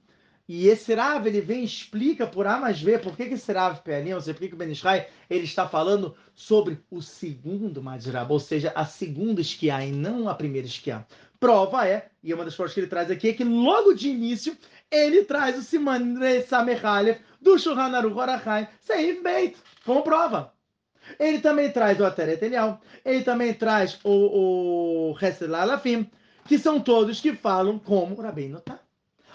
e esse Rav, ele vem e explica por A mais B por que, que esse Rav Pealim, ou seja, por que, que o Ben Ishai, ele está falando sobre o segundo Majrab, ou seja, a segunda esquiar e não a primeira esquiar. Prova é, e uma das provas que ele traz aqui, é que logo de início, ele traz o Siman Samerhalef do Shulchan Aruch Orachai, Seif Beit, como prova. Ele também traz o Ateret Elial, ele também traz o, o Hesed Lalafim, que são todos que falam como o Rabbeinu tá.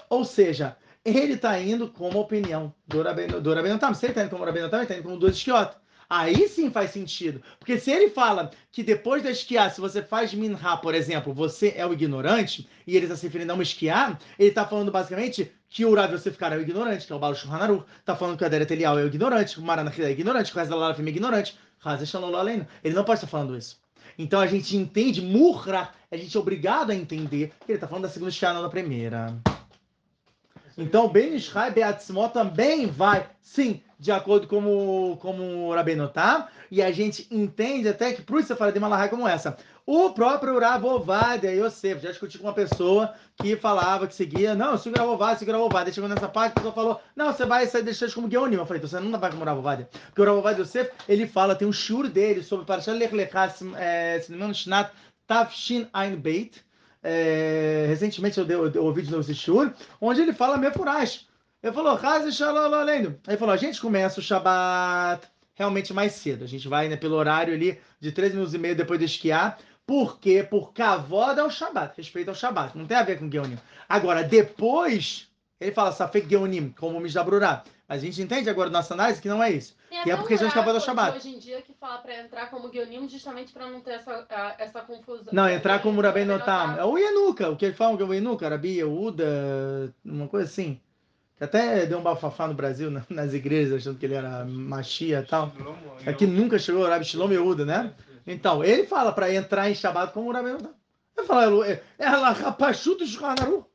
Ou seja, ele está indo como a opinião do Rabbeinu, do Tam. Se ele está indo como o Tam, ele está indo como duas esquiotas. Aí sim faz sentido. Porque se ele fala que depois da esquiar, se você faz minha, por exemplo, você é o ignorante, e ele está se referindo a uma esquiar, ele está falando basicamente que o Rav Yosef Kara é o ignorante, que é o Baal Shulchan. Está falando que o Aderet Elial é o ignorante, que o Maranachida é ignorante, que o Rezal é ignorante. Ele não pode estar falando isso. Então a gente entende, murra, a gente é obrigado a entender que ele está falando da segunda esquiar, não da primeira. Então, Ben Ishai Beatzmó também vai, sim, de acordo com o, como o Rabbeinu tá, e a gente entende até que, por isso você fala de Malahai como essa. O próprio Ravovadia Yosef, já discuti com uma pessoa que falava que seguia, não, eu sigo Ravovadia, sigo Ravovadia. Chegou nessa parte, a pessoa falou, não, você vai sair deixando como Guionim. Eu falei, então você não vai como Ravovadia. Porque o Ravovadia Yosef, ele fala, tem um shur dele sobre Parashat Lech Lechá, se não me engano, Shnat Tavshin Ein Beit, é, recentemente eu, dei, eu, eu ouvi de novo esse shur, onde ele fala Mefurash. Ele falou, Ele falou, a gente começa o Shabat realmente mais cedo. A gente vai né, pelo horário ali de 3 minutos e meio depois de esquiar. Por quê? Por cavoda ao Shabat, respeito ao Shabat. Não tem a ver com Geonim. Agora, depois, ele fala Safek Geonim, como o Misdabrurá. Mas a gente entende agora na nossa análise que não é isso. Tem que é porque a gente um acabou do Shabat. Hoje em dia que fala pra entrar como Guionim justamente pra não ter essa, a- essa confusão. Não, entrar como Rabbi Notam. É o Yanuka, o que eles falam que é o Yanuka, Rabi Yehuda, uma coisa assim. Até deu um bafafá no Brasil, na- nas igrejas, achando que ele era machia e tal. É que nunca chegou o Rabi Shalom Yehuda, né? Então, ele fala para entrar em Shabbat como o Rabi Notam. Ele fala, é é la rapachuta Shulhanaru.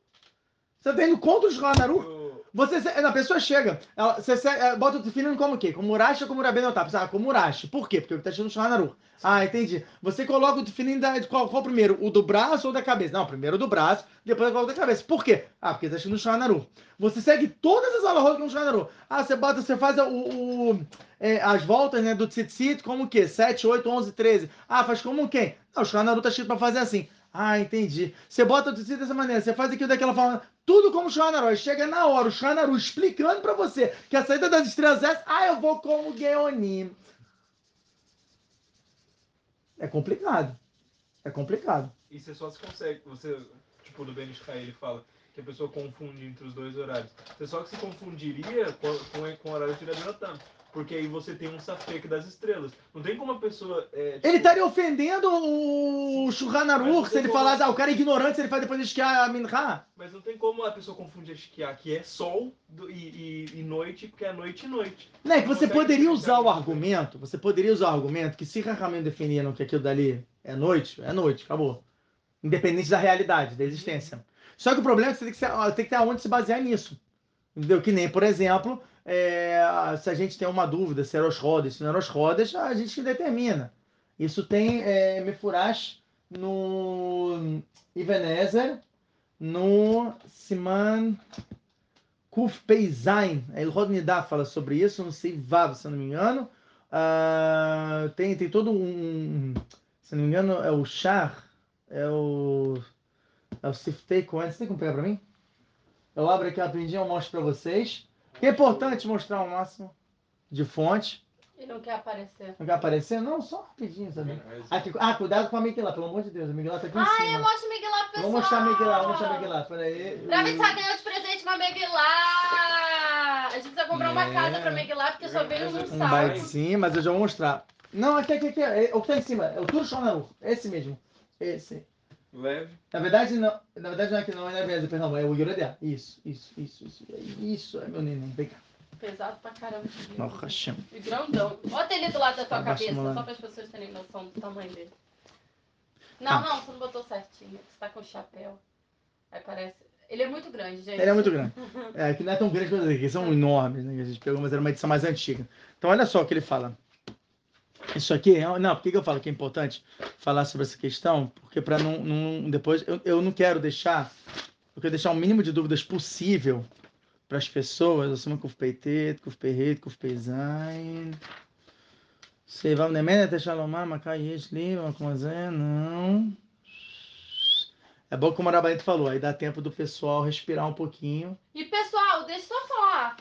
Você está indo contra o Shulhanaru? Você, a pessoa chega, ela, você, é, bota o tefilin como o quê? Como Urashi ou como Rabbeinu Otá? Ah, como Urashi. Por quê? Porque ele está achando o Shulhanaru. Ah, entendi. Você coloca o tefilin da, qual, qual primeiro? O do braço ou da cabeça? Não, primeiro do braço, depois eu coloco da cabeça. Por quê? Ah, porque está achando o Shulhanaru. Você segue todas as alahot com o Shulhanaru. Ah, você bota, você faz o, o- é, as voltas né, do tzitzit como o quê? 7, 8, 11, 13. Ah, faz como quem? Não, o Shulhanaru está escrito para fazer assim. Ah, entendi. Você bota o tecido dessa maneira, você faz aquilo daquela forma, tudo como o Shanaru. Aí Chega na hora, o Shanaru explicando pra você que a saída das estrelas é essa, ah, eu vou como Geonim. É complicado. É complicado. E você só se consegue, você, tipo, do Ben Israel, ele fala que a pessoa confunde entre os dois horários. Você só que se confundiria com, com, com o horário de Rabinotam. Porque aí você tem um safek das estrelas. Não tem como a pessoa. É, tipo, Ele estaria ofendendo o Shuranaru se ele falasse, ah, o cara é ignorante, se ele faz depois de esquiar a Minha. Mas não tem como a pessoa confundir esquiar, que é sol e, e- e noite, porque é noite e noite. Não, é que você poderia usar o argumento, você poderia usar o argumento que se Rahamim definiram que aquilo dali é noite, é noite, acabou. Independente da realidade, da existência. Só que o problema é que você tem que, ser- tem que ter aonde se basear nisso. Entendeu? Que nem, por exemplo, é, se a gente tem uma dúvida se é Rosh Rodas, se não é Rosh Rodas, a gente determina. Isso tem é, Mefurash no Ivenezer, no Siman Kuf Peizain. Elrod Nidá fala sobre isso, não sei Vav, se não me engano. Ah, tem, tem todo um. Se não me engano, é o Char, é o. É o Siftei Cohen. Você tem como pegar pra mim? Eu abro aqui rapidinho, eu mostro pra vocês. É importante mostrar o máximo de fonte. Ele não quer aparecer. Não quer aparecer? Não, só rapidinho, sabe? Aqui, ah, cuidado com a Miguelá, pelo amor de Deus. A Miguelá tá aqui em Ai, eu cima. mostro o Miguelá pro pessoal. Vou mostrar a Miguelá, vou mostrar a Miguelá. Peraí. Pra mim, tá ganhando de presente uma Miguelá. A gente precisa comprar uma É. casa pra Miguelá, porque só veio Um salto. sim, mas eu já vou mostrar. Não, aqui, aqui, aqui. É, o que tá em cima. É o Turo Shonaru. Esse mesmo. Esse. Leve. Na verdade, não. Na verdade, não é que não é beleza, perdão. É o Yoredea. Isso, isso, isso, isso. É Isso, é meu neném. Vem cá. Pesado pra caramba. Nossa. E grandão. Bota ele do lado da tua Abaixa cabeça, só para as pessoas terem noção do tamanho dele. Não, Ah. não, você não botou certinho. Você tá com o chapéu. Aí parece. Ele é muito grande, gente. Ele é muito grande. É, que não é tão grande quanto aqui, são enormes, né? Que a gente pegou, mas era uma edição mais antiga. Então, olha só o que ele fala. Isso aqui, é- não, por que eu falo que é importante falar sobre essa questão? Porque para não, não. Depois, eu, eu não quero deixar. Eu quero deixar o mínimo de dúvidas possível para as pessoas. Assuma que o peitet, que o perret, que o peizain. Você vai nemen até shalomar, macai yeshli, como não. É bom como o Arabaito falou, aí dá tempo do pessoal respirar um pouquinho. E pessoal, deixa eu só falar.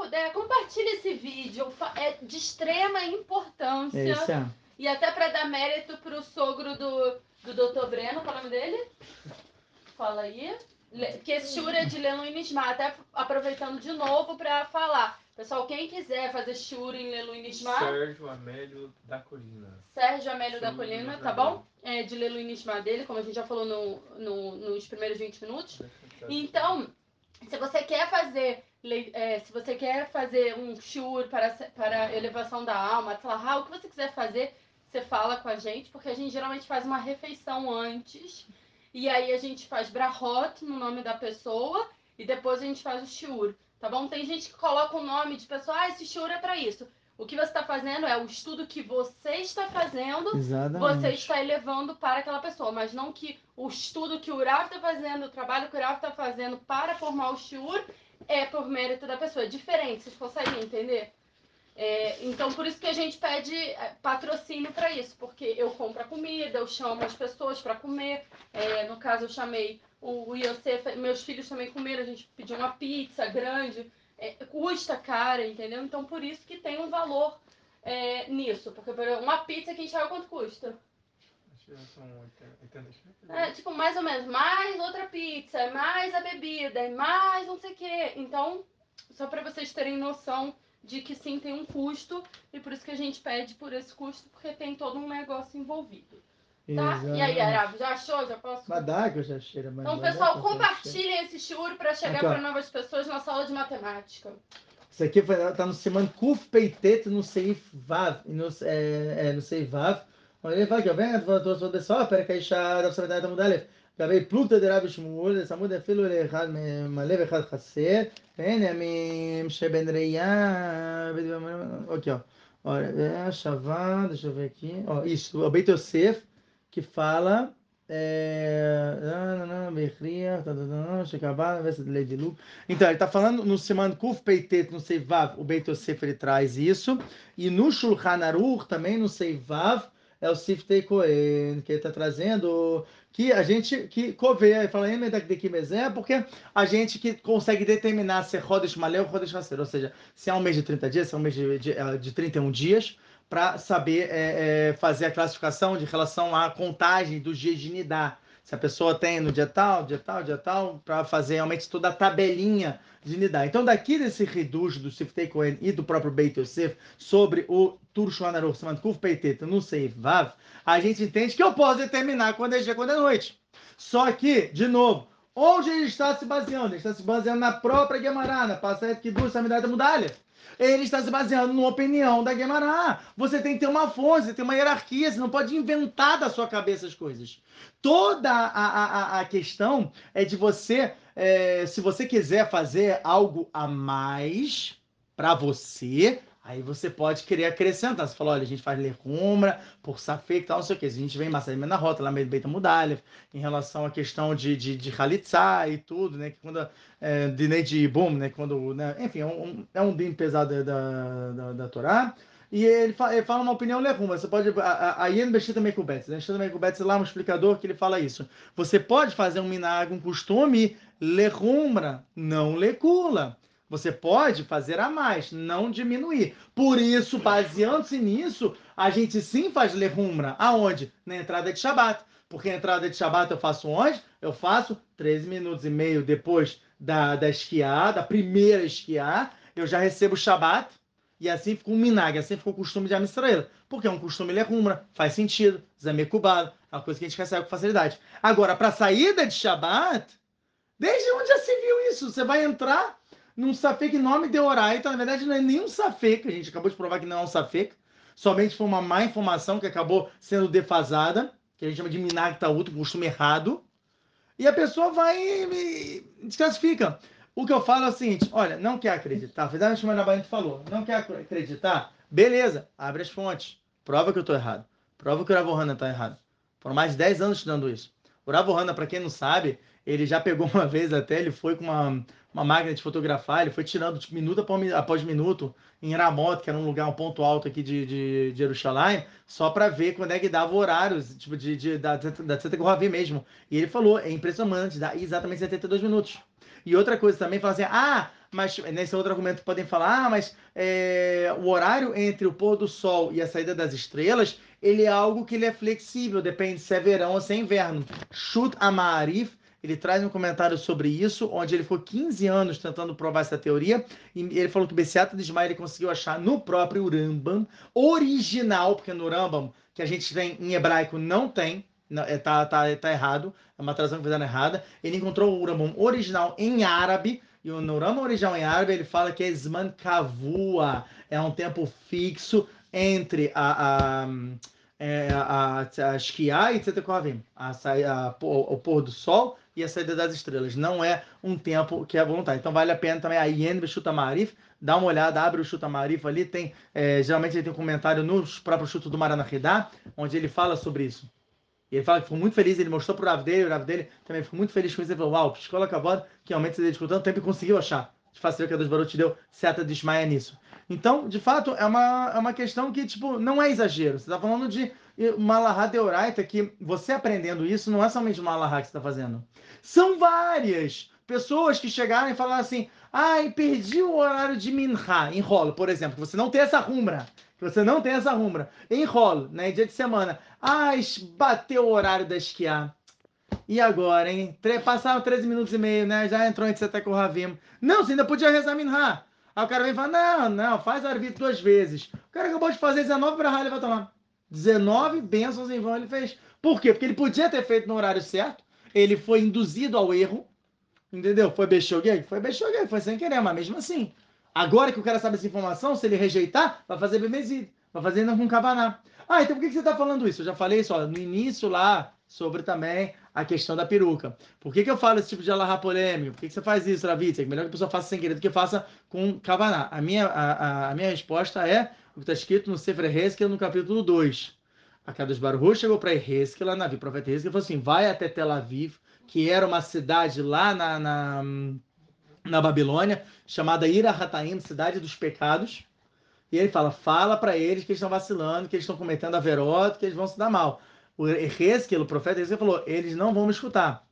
Puder, compartilhe esse vídeo. É de extrema importância. É. E até para dar mérito pro sogro do, do Dr. Breno, qual é o nome dele? Fala aí. Le- Que esse Shura é de Leno Inismar. Até aproveitando de novo para falar. Pessoal, quem quiser fazer shiur em Leluim Nishma, Sérgio Amélio da Colina. Sérgio Amélio da Shiur Colina, tá bom? É, de Leluim Nishma dele, como a gente já falou no, no- nos primeiros 20 minutos. Então, se você quer fazer, é, se você quer fazer um shiur para, para elevação da alma, tzlahá, o que você quiser fazer, você fala com a gente, porque a gente geralmente faz uma refeição antes, e aí a gente faz brahot no nome da pessoa, e depois a gente faz o shiur, tá bom? Tem gente que coloca o nome de pessoa, ah, esse shiur é para isso. O que você está fazendo é o estudo que você está fazendo Exatamente. você está elevando para aquela pessoa, mas não que o estudo que o Urav está fazendo, o trabalho que o Urav está fazendo para formar o shiur é por mérito da pessoa. É diferente, vocês conseguem entender? É, então, por isso que a gente pede é, patrocínio para isso, porque eu compro a comida, eu chamo as pessoas para comer. É, no caso, eu chamei o, Yosef, meus filhos também comeram, a gente pediu uma pizza grande. É, custa cara, entendeu? Então, por isso que tem um valor é, nisso. Porque por exemplo, uma pizza que a gente sabe quanto custa. Acho que são 80 80 shekels. É, tipo, mais ou menos, mais outra pizza, mais a bebida, e mais não sei o quê. Então, só para vocês terem noção de que sim, tem um custo, e por isso que a gente pede por esse custo, porque tem todo um negócio envolvido. Tá? E aí, Aravo, já achou? Já posso? Eu já cheiro, mas Então, dar pessoal, compartilhem esse shiur para chegar para novas pessoas na sala de matemática. Isso aqui foi, tá no Siman Kuf Peitet no Seif Vav, no, é, é, no Seif Vav. Olha, ele fala que, vem, tu sou pessoal, pera que האישה דף סמדת עמוד א', לגבי פלוגתא דרבי שמואל, זה צמוד אפילו לאחד מלא ואחד חסר, ואין ימים שבין ראייה, אוקיי, ó. Olha, é Shavá, deixa eu ver aqui. Ó, isso, o Beit Yosef, que fala. É, Berria, tá, tá, tá, Shekabá, Vesta de Lady Lu. Então, ele está falando no Siman Kuf Peitet, no Seivav, o Beit Yosef ele traz isso. E no Shulchan Aruch, também no Seivav, é o Siftei Kohen, que ele está trazendo, que a gente, que ele fala, é porque a gente que consegue determinar se é Rodesh Malé ou Rodesh Hasser, ou seja, se é um mês de 30 dias, se é um mês de, de, eh, de 31 dias, para saber é, é, fazer a classificação de relação à contagem dos dias de Nidá. Se a pessoa tem no dia tal, dia tal, dia tal, para fazer realmente toda a tabelinha de Nidá. Então, daqui desse redujo do Siftei Kohen e do próprio Beit Yosef sobre o Tur Shonarur Siman Kuf Peitet no Seif Vav, a gente entende que eu posso determinar quando é dia quando é noite. Só que, de novo, onde ele está se baseando? Ele está se baseando na própria Gemara, na Passet Kiddush Samidata Mudalha. Ele está se baseando numa opinião da Gemara. Você tem que ter uma fonte, você tem uma hierarquia, você não pode inventar da sua cabeça as coisas. Toda a, a, a- a questão é de você, é, se você quiser fazer algo a mais para você, aí você pode querer acrescentar. Você fala, olha, a gente faz lecumbra, por safê e tal, não sei o quê. Se a gente vem Massai na rota, lá meio Beita Mudalha, em relação à questão de, de, de halitzá e tudo, né? Que quando é, de Bum, né? Quando, né? Enfim, é um, é um din pesado da, da, da Torá. E ele fala, ele fala uma opinião leruma. Você pode. a- a- A Ian Beshita Mekubetz. Né? Beshita Mekubetz lá um explicador que ele fala isso. Você pode fazer um minag, um costume, lerumbra, não lecula. Você pode fazer a mais, não diminuir. Por isso, baseando-se nisso, a gente sim faz lerumbra. Aonde? Na entrada de Shabat. Porque a entrada de Shabat eu faço onde? Eu faço 13 minutos e meio depois da, da esquiar, da primeira esquiar. Eu já recebo Shabat. E assim ficou um minag, assim ficou o costume de Amisrael. Porque é um costume lerumbra, faz sentido. Zamekubal, é uma coisa que a gente recebe com facilidade. Agora, para saída de Shabat, desde onde já se viu isso? Você vai entrar num safek nome de Oraita, na verdade não é nem um safek, a gente acabou de provar que não é um safek, somente foi uma má informação que acabou sendo defasada, que a gente chama de minag ta'ut, um costume errado, e a pessoa vai e desclassifica. O que eu falo é o seguinte, olha, não quer acreditar, verdade, o Nabarento falou, não quer acreditar, beleza, abre as fontes, prova que eu estou errado, prova que o Ravohana está errado. Foram mais de 10 anos estudando isso. O Ravohana, para quem não sabe, ele já pegou uma vez até, ele foi com uma, uma máquina de fotografar, ele foi tirando tipo, minuto após, minuto em Ramot, que era um lugar, um ponto alto aqui de, de, de Jerusalém, só para ver quando é que dava horários, tipo, de, de, da, da Tzeta Kohavi mesmo. E ele falou, é impressionante, dá exatamente 72 minutos. E outra coisa também, fala assim, ah, mas nesse outro argumento podem falar, ah, mas é, o horário entre o pôr do sol e a saída das estrelas, ele é algo que ele é flexível, depende se é verão ou se é inverno. Chut Amarif ele traz um comentário sobre isso, onde ele ficou 15 anos tentando provar essa teoria, e ele falou que o Bessiata de Ismael conseguiu achar no próprio Rambam, original, porque no Rambam, que a gente tem em hebraico, não tem, não, é, tá, tá, tá errado, é uma tradução que fizeram errada, ele encontrou o Rambam original em árabe, e no Rambam original em árabe ele fala que é Zman Kavua, é um tempo fixo entre a, a é, a, a esquiar e Tzetekovim, a, a, a, o pôr do sol e a saída das estrelas. Não é um tempo que é voluntário. Então vale a pena também a Yen Chuta Marif, dá uma olhada, abre o Chuta Marif ali, tem, é, geralmente ele tem um comentário no próprio Chuto do Maranahidá, onde ele fala sobre isso. E ele fala que ficou muito feliz, ele mostrou pro Rav dele, o Rav dele também ficou muito feliz com isso. Ele falou, uau, escola acabou, que realmente você dedicou tanto tempo e conseguiu achar. De fato, que a Deus Baruch te deu seta de Ismaia nisso. Então, de fato, é uma, é uma questão que, tipo, não é exagero. Você está falando de uma Alahá Deoraita que você aprendendo isso não é somente uma Alahá que você está fazendo. São várias pessoas que chegaram e falaram assim, ai, perdi o horário de Minha, enrolo, por exemplo, que você não tem essa rumbra, que você não tem essa rumbra, enrolo, né, dia de semana, ai, bateu o horário da esquiar. E agora, hein? Passaram 13 minutos e meio, né? Já entrou em Tzetek o Ravim. Não, você ainda podia rezar Minha. Aí o cara vem e fala: Não, não, faz Arvit duas vezes. O cara acabou de fazer 19 para ele vai tomar. 19 bênçãos em vão ele fez. Por quê? Porque ele podia ter feito no horário certo, ele foi induzido ao erro, entendeu? Foi Bexoguei? Foi Bexoguei, foi sem querer, mas mesmo assim. Agora que o cara sabe essa informação, se ele rejeitar, vai fazer Bemezid, vai fazer ainda com Kavaná. Ah, então por que você está falando isso? Eu já falei isso ó, no início lá, sobre também a questão da peruca. Por que, que eu falo esse tipo de alahá polêmico? Por que, que você faz isso, Ravitz? É melhor que a pessoa faça sem querer do que faça com kavaná. A minha, a, a, a minha resposta é o que está escrito no Sefer Hezkel, no capítulo 2. A Kadosh Baruch chegou para Hezkel, lá na o profeta Hezkel, e falou assim, vai até Tel Aviv, que era uma cidade lá na, na, na Babilônia, chamada Ira Hataim, cidade dos pecados, e ele fala, fala para eles que eles estão vacilando, que eles estão cometendo a verota, que eles vão se dar mal o Ezequiel, o profeta Ezequiel falou, eles não vão me escutar.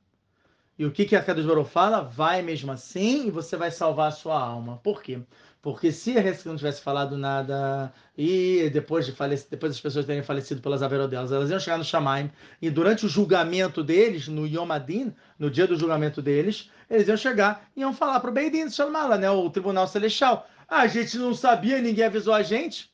E o que, que a Kadosh Baruch fala? Vai mesmo assim e você vai salvar a sua alma. Por quê? Porque se a Ezequiel não tivesse falado nada e depois, de depois das pessoas terem falecido pelas averas delas, elas iam chegar no Shamaim e durante o julgamento deles, no Yom Adin, no dia do julgamento deles, eles iam chegar e iam falar para o Beidin, né, o Tribunal Celestial. A gente não sabia, ninguém avisou a gente.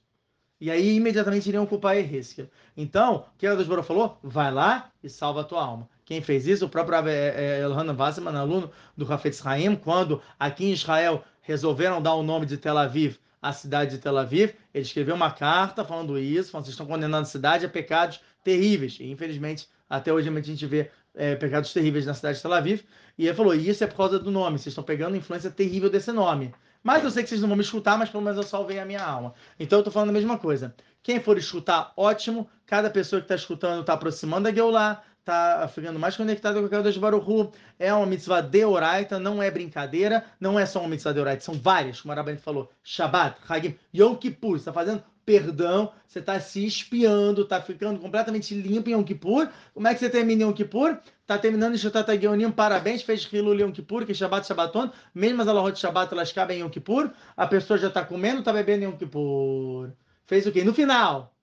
E aí imediatamente iriam culpar Ezequiel. Então, o que a Deus falou? Vai lá e salva a tua alma. Quem fez isso? O próprio é, é, Elhanan Wasserman, aluno do Rafetz Haim, quando aqui em Israel resolveram dar o nome de Tel Aviv à cidade de Tel Aviv, ele escreveu uma carta falando isso, falando vocês estão condenando a cidade a pecados terríveis. E infelizmente, até hoje a gente vê é, pecados terríveis na cidade de Tel Aviv. E ele falou: isso é por causa do nome, vocês estão pegando a influência terrível desse nome. Mas eu sei que vocês não vão me escutar, mas pelo menos eu salvei a minha alma. Então eu estou falando a mesma coisa. Quem for escutar, ótimo. Cada pessoa que está escutando está aproximando da Geulah, está ficando mais conectado com o Deus Baruchu. É uma mitzvah de Oraita, não é brincadeira, não é só uma mitzvah de Oraita, são várias, como a Arabane falou. Shabbat, Hagim, Yom Kippur, está fazendo perdão, você está se espiando, está ficando completamente limpo em Yom Kippur. Como é que você termina em Yom Kippur? Está terminando Shutat Geonim, parabéns, fez Hilul Yom Kippur, que Shabbat Shabbaton, mesmo as alahot Shabbat elas cabem em Yom Kippur, a pessoa já está comendo, está bebendo em Yom Kippur. Fez o quê? No final,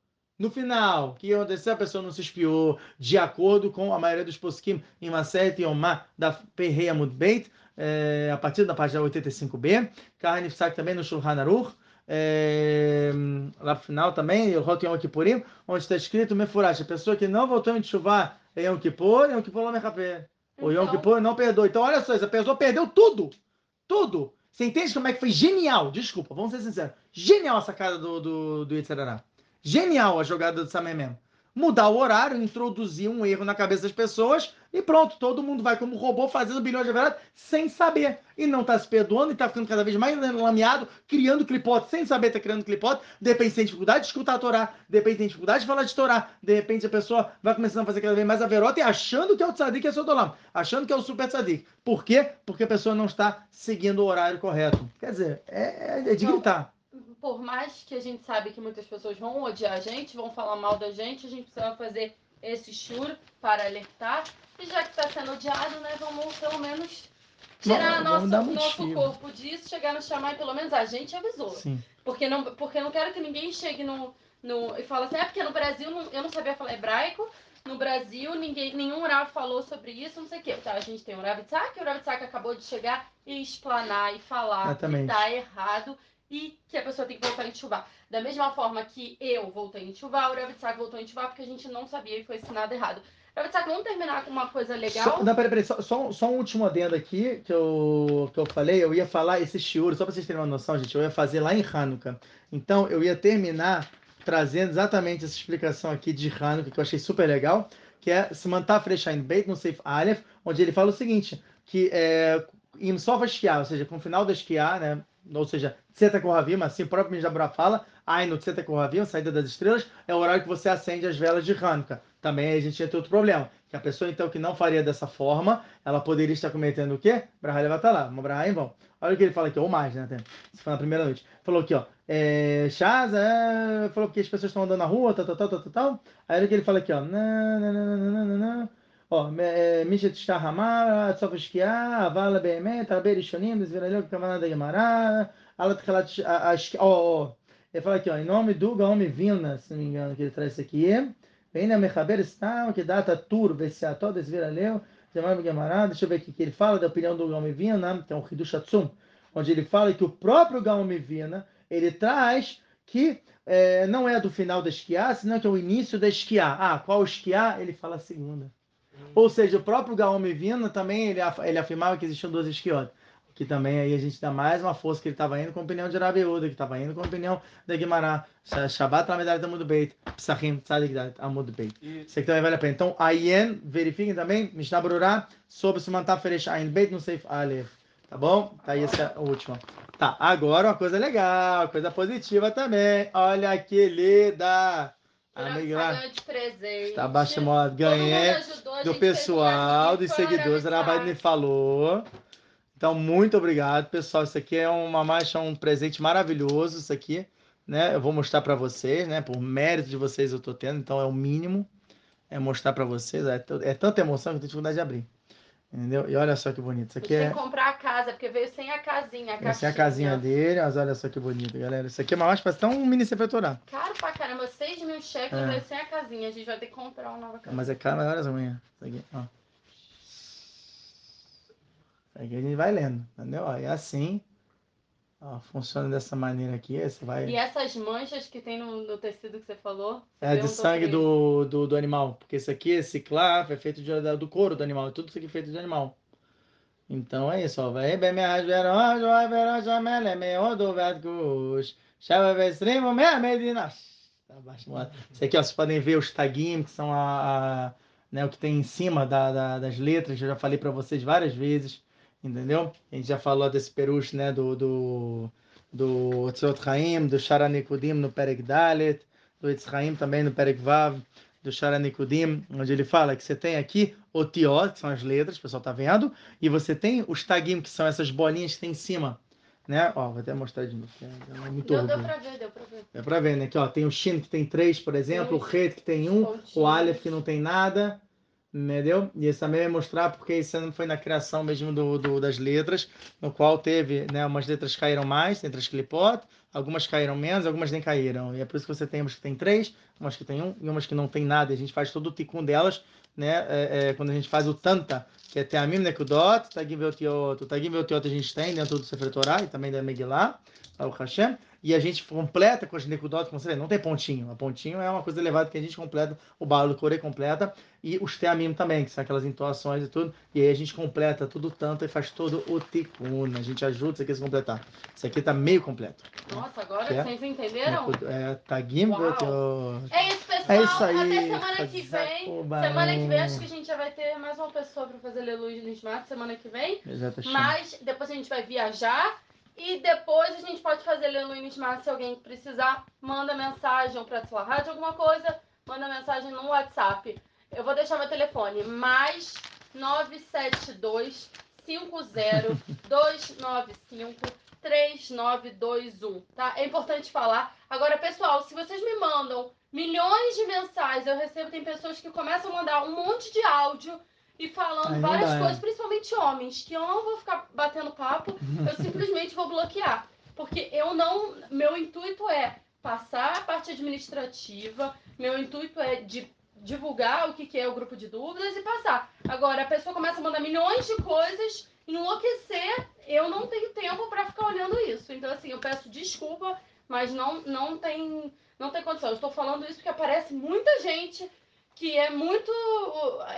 no final, o que aconteceu? A pessoa não se espiou de acordo com a maioria dos poskim em Maset e Omar da Perreia Mudbeit, é, a partir da página 85b. Carne também no Shulchan Aruch é, lá no final também, o Rot Yom Kippurim, onde está escrito Mefurash, a pessoa que não voltou em chuva em Yom Kippur, Yom Kippur não me O Yom então- Kippur não perdoa. Então, olha só, essa pessoa perdeu tudo. Tudo. Você entende como é que foi genial? Desculpa, vamos ser sinceros. Genial a sacada do, do, do. Genial a jogada do Samemem mudar o horário, introduzir um erro na cabeça das pessoas e pronto, todo mundo vai como robô fazendo bilhões de verdade sem saber. E não está se perdoando e está ficando cada vez mais lameado, criando clipote sem saber está criando clipote. De repente tem dificuldade de escutar a Torá, de repente tem dificuldade de falar de Torá, de repente a pessoa vai começando a fazer cada vez mais a verota e achando que é o tzadik e é Sodolam, achando que é o super tzadik. Por quê? Porque a pessoa não está seguindo o horário correto. Quer dizer, é, é de gritar por mais que a gente sabe que muitas pessoas vão odiar a gente, vão falar mal da gente, a gente precisa fazer esse churo para alertar. E já que está sendo odiado, né, vamos pelo menos tirar vamos, nossa, nosso corpo disso, chegar no chamar e pelo menos a gente avisou. Sim. Porque não, porque eu não quero que ninguém chegue no, no, e fale assim, é porque no Brasil não, eu não sabia falar hebraico, no Brasil, ninguém, nenhum Rav falou sobre isso, não sei o quê. Tá, a gente tem o Rav Tzak, o Rav Tzak acabou de chegar e explanar e falar Exatamente. que tá errado e que a pessoa tem que voltar em chuva. Da mesma forma que eu voltei em chuva, o Rav Tzak voltou em chuva porque a gente não sabia e foi ensinado errado. Rav Tzak, vamos terminar com uma coisa legal? Só, não, peraí, peraí, só, só, um- só um último adendo aqui que eu, que eu falei. Eu ia falar esse shiur, só para vocês terem uma noção, gente, eu ia fazer lá em Hanukkah. Então, eu ia terminar trazendo exatamente essa explicação aqui de Hanukkah, que eu achei super legal, que é Simantaf Reshain Beit no Seif Aleph, onde ele fala o seguinte, que é, em Sofa Shkiah, ou seja, com o final da Shkiah, né, ou seja, Tzeta Kohavim, assim o próprio Mijabra fala, Ai no Tzeta Kohavim, saída das estrelas, é o horário que você acende as velas de Hanukkah. Também a gente entra outro problema, que a pessoa então que não faria dessa forma, ela poderia estar cometendo o quê? Brahá Levatalá, uma Brahá em vão. Olha o que ele fala aqui, ou mais, né, se for na primeira noite. Falou aqui, ó, é, Shaza, é, falou que as pessoas estão andando na rua, tal, tal, tal, tal, tal. Aí olha o que ele fala aqui, ó, não, não, não, não, não, não, não. Ó, מי שתשתחמה, עד סוף השקיעה, אבל באמת הרבה ראשונים, בסבירה כוונת הגמרא, על התחילת הש- השקיעה, ó, ó, ele fala aqui, ó, em nome do Gaome Vilna, se não me engano, que ele traz isso aqui, והנה המחבר סתם, כדעת הטור וסיעתו דסביר הלב, זמר בגמרא, deixa eu ver aqui, que ele fala da opinião do Gaome Vilna, que é um Hidush Atzum, onde ele fala que o próprio Gaome Vilna, ele traz que eh, não é do final da esquiar, senão que é o início da esquiar. Ah, qual esquiar? Ele fala a segunda. Ou seja, o próprio Gaome Vina também ele, ele afirmava que existiam duas esquiotas. Que também aí a gente dá mais uma força que ele estava indo com a opinião de Arabiúda, que estava indo com a opinião da Guimará. Sha- Shabbat na medalha Amud Beit, Psachim Tzadik Amud Beit. Isso aqui também vale a pena. Então, Ayen, verifiquem também, Mishnah Brurá, sobre se mantar Feresh Ayin Beit no Seif Aleph. Tá bom? Tá aí essa última. Tá, agora uma coisa legal, coisa positiva também. Olha que linda! Amiga está mundo Ganhei do pessoal, dos seguidores, a Tzak. Rabai me falou. Então, muito obrigado, pessoal. Isso aqui é uma marcha, um presente maravilhoso, isso aqui, né? Eu vou mostrar para vocês, né? Por mérito de vocês eu tô tendo, então é o mínimo, é mostrar para vocês. É, é tanta emoção que eu tenho dificuldade de abrir. Entendeu? E olha só que bonito. Isso aqui é comprar a casa, porque veio sem a casinha, a é a casinha dele, mas olha só que bonito, galera. Isso aqui é uma parece até um mini sepultural. Caro pra caramba, 6 mil cheques É. veio sem a casinha. A gente vai ter que comprar uma nova casa. Mas é caro, mas olha as unhas. Isso aqui, ó. Isso aqui a gente vai lendo, entendeu? Ó, é assim. Ó, funciona dessa maneira aqui. Você vai. E essas manchas que tem no, no tecido que você falou? É de sangue do, do, do animal. Porque esse aqui, esse clavo, é feito de, do couro do animal. É tudo isso aqui feito de animal. Então é isso, ó. Vai bem me ajudar, vai ver jamel, é meu do vedgush. Chava vestrimo, me medina. Tá abaixo, moado. Isso aqui, ó, vocês podem ver os taguinhos, que são a, a- né, o que tem em cima da, da- das letras, eu já falei para vocês várias vezes, entendeu? A gente já falou desse peruche, né, do, do, do Tzot Chaim, do Sharanikudim no Perek Dalet, do Etz Chaim também no Perek Vav, do Sharanikudim, onde ele fala que você tem aqui o Tiot, que são as letras, o pessoal tá vendo, e você tem os tagim, que são essas bolinhas que tem em cima, né? Ó, vou até mostrar de novo, é muito Deu, deu pra ver, deu pra ver. É pra ver, né? Aqui, ó, tem o Shin que tem três, por exemplo, o Ret que tem um, o. Aleph que não tem nada, entendeu? E esse também vai mostrar porque isso foi na criação mesmo do, do- das letras, no qual teve, né, umas letras caíram mais, entre as clipot, algumas caíram menos, algumas nem caíram. E é por isso que você tem que tem três, umas que tem um e umas que não tem nada. A gente faz todo o ticum delas, né? É, é, quando a gente faz o tanta, que é Teamim Nekudot, Tagim Veotiot. O Tagim Veotiot a gente tem dentro do Sefer Torah e também da Megillah, o Hashem. E a gente completa com as Nekudot, como você vê, não tem pontinho. A pontinho é uma coisa elevada que a gente completa, o Baal Coré completa, e os Teamim também, que são aquelas entoações e tudo. E aí a gente completa tudo tanto e faz todo o Tikkun. A gente ajuda isso aqui a se completar. Isso aqui tá meio completo. Nossa, agora Que é? vocês entenderam? É, Tagim. Veotiot. É isso, pessoal. É isso aí. Até semana que vem. Semana que vem acho que a gente já vai ter mais uma pessoa pra fazer Aleluia no Smart semana que vem. Exato, Mas depois a gente vai viajar e depois a gente pode fazer Aleluia no Smart se alguém precisar. Manda mensagem pra sua rádio, alguma coisa. Manda mensagem no WhatsApp. Eu vou deixar meu telefone. Mais 972 50 295 3921, tá? É importante falar. Agora, pessoal, se vocês me mandam milhões de mensagens, eu recebo, tem pessoas que começam a mandar um monte de áudio e falando não várias coisas, principalmente homens, que eu não vou ficar batendo papo, eu simplesmente vou bloquear. Porque eu não. Meu intuito é passar a parte administrativa, meu intuito é de divulgar o que, que é o grupo de dúvidas e passar. Agora, a pessoa começa a mandar milhões de coisas, enlouquecer, eu não tenho tempo para ficar olhando isso. Então, assim, eu peço desculpa, mas não, não, tem, não tem condição. Eu estou falando isso porque aparece muita gente que é muito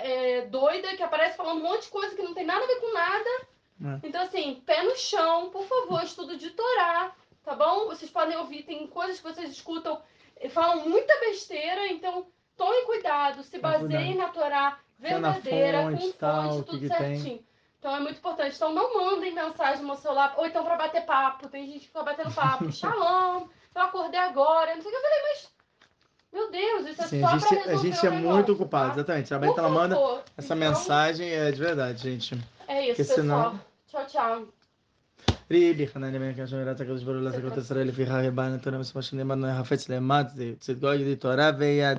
é, doida, que aparece falando um monte de coisa que não tem nada a ver com nada. É. Então, assim, pé no chão, por favor, estudo de Torá, tá bom? Vocês podem ouvir, tem coisas que vocês escutam e falam muita besteira, então Tome cuidado, se baseie na Torá verdadeira, fonte, com fonte, tal, tudo certinho. Tem. Então é muito importante. Então não mandem mensagem no meu celular, ou então para bater papo. Tem gente que fica batendo papo. Shalom, eu acordei agora, não sei o que. Eu falei, mas meu Deus, isso é Sim, só a gente, a gente é negócio, muito ocupado, tá? exatamente. A Beta ela manda essa então, mensagem, é de verdade, gente. É isso, Porque pessoal. Senão... Tchau, tchau. ריבי חנני בן קשור יראת הקדוש ברוך הוא לעסקות ישראל לפיכך הבאנו תורה מספר שנאמרנו החפץ למד צדקו ידי תורה ויד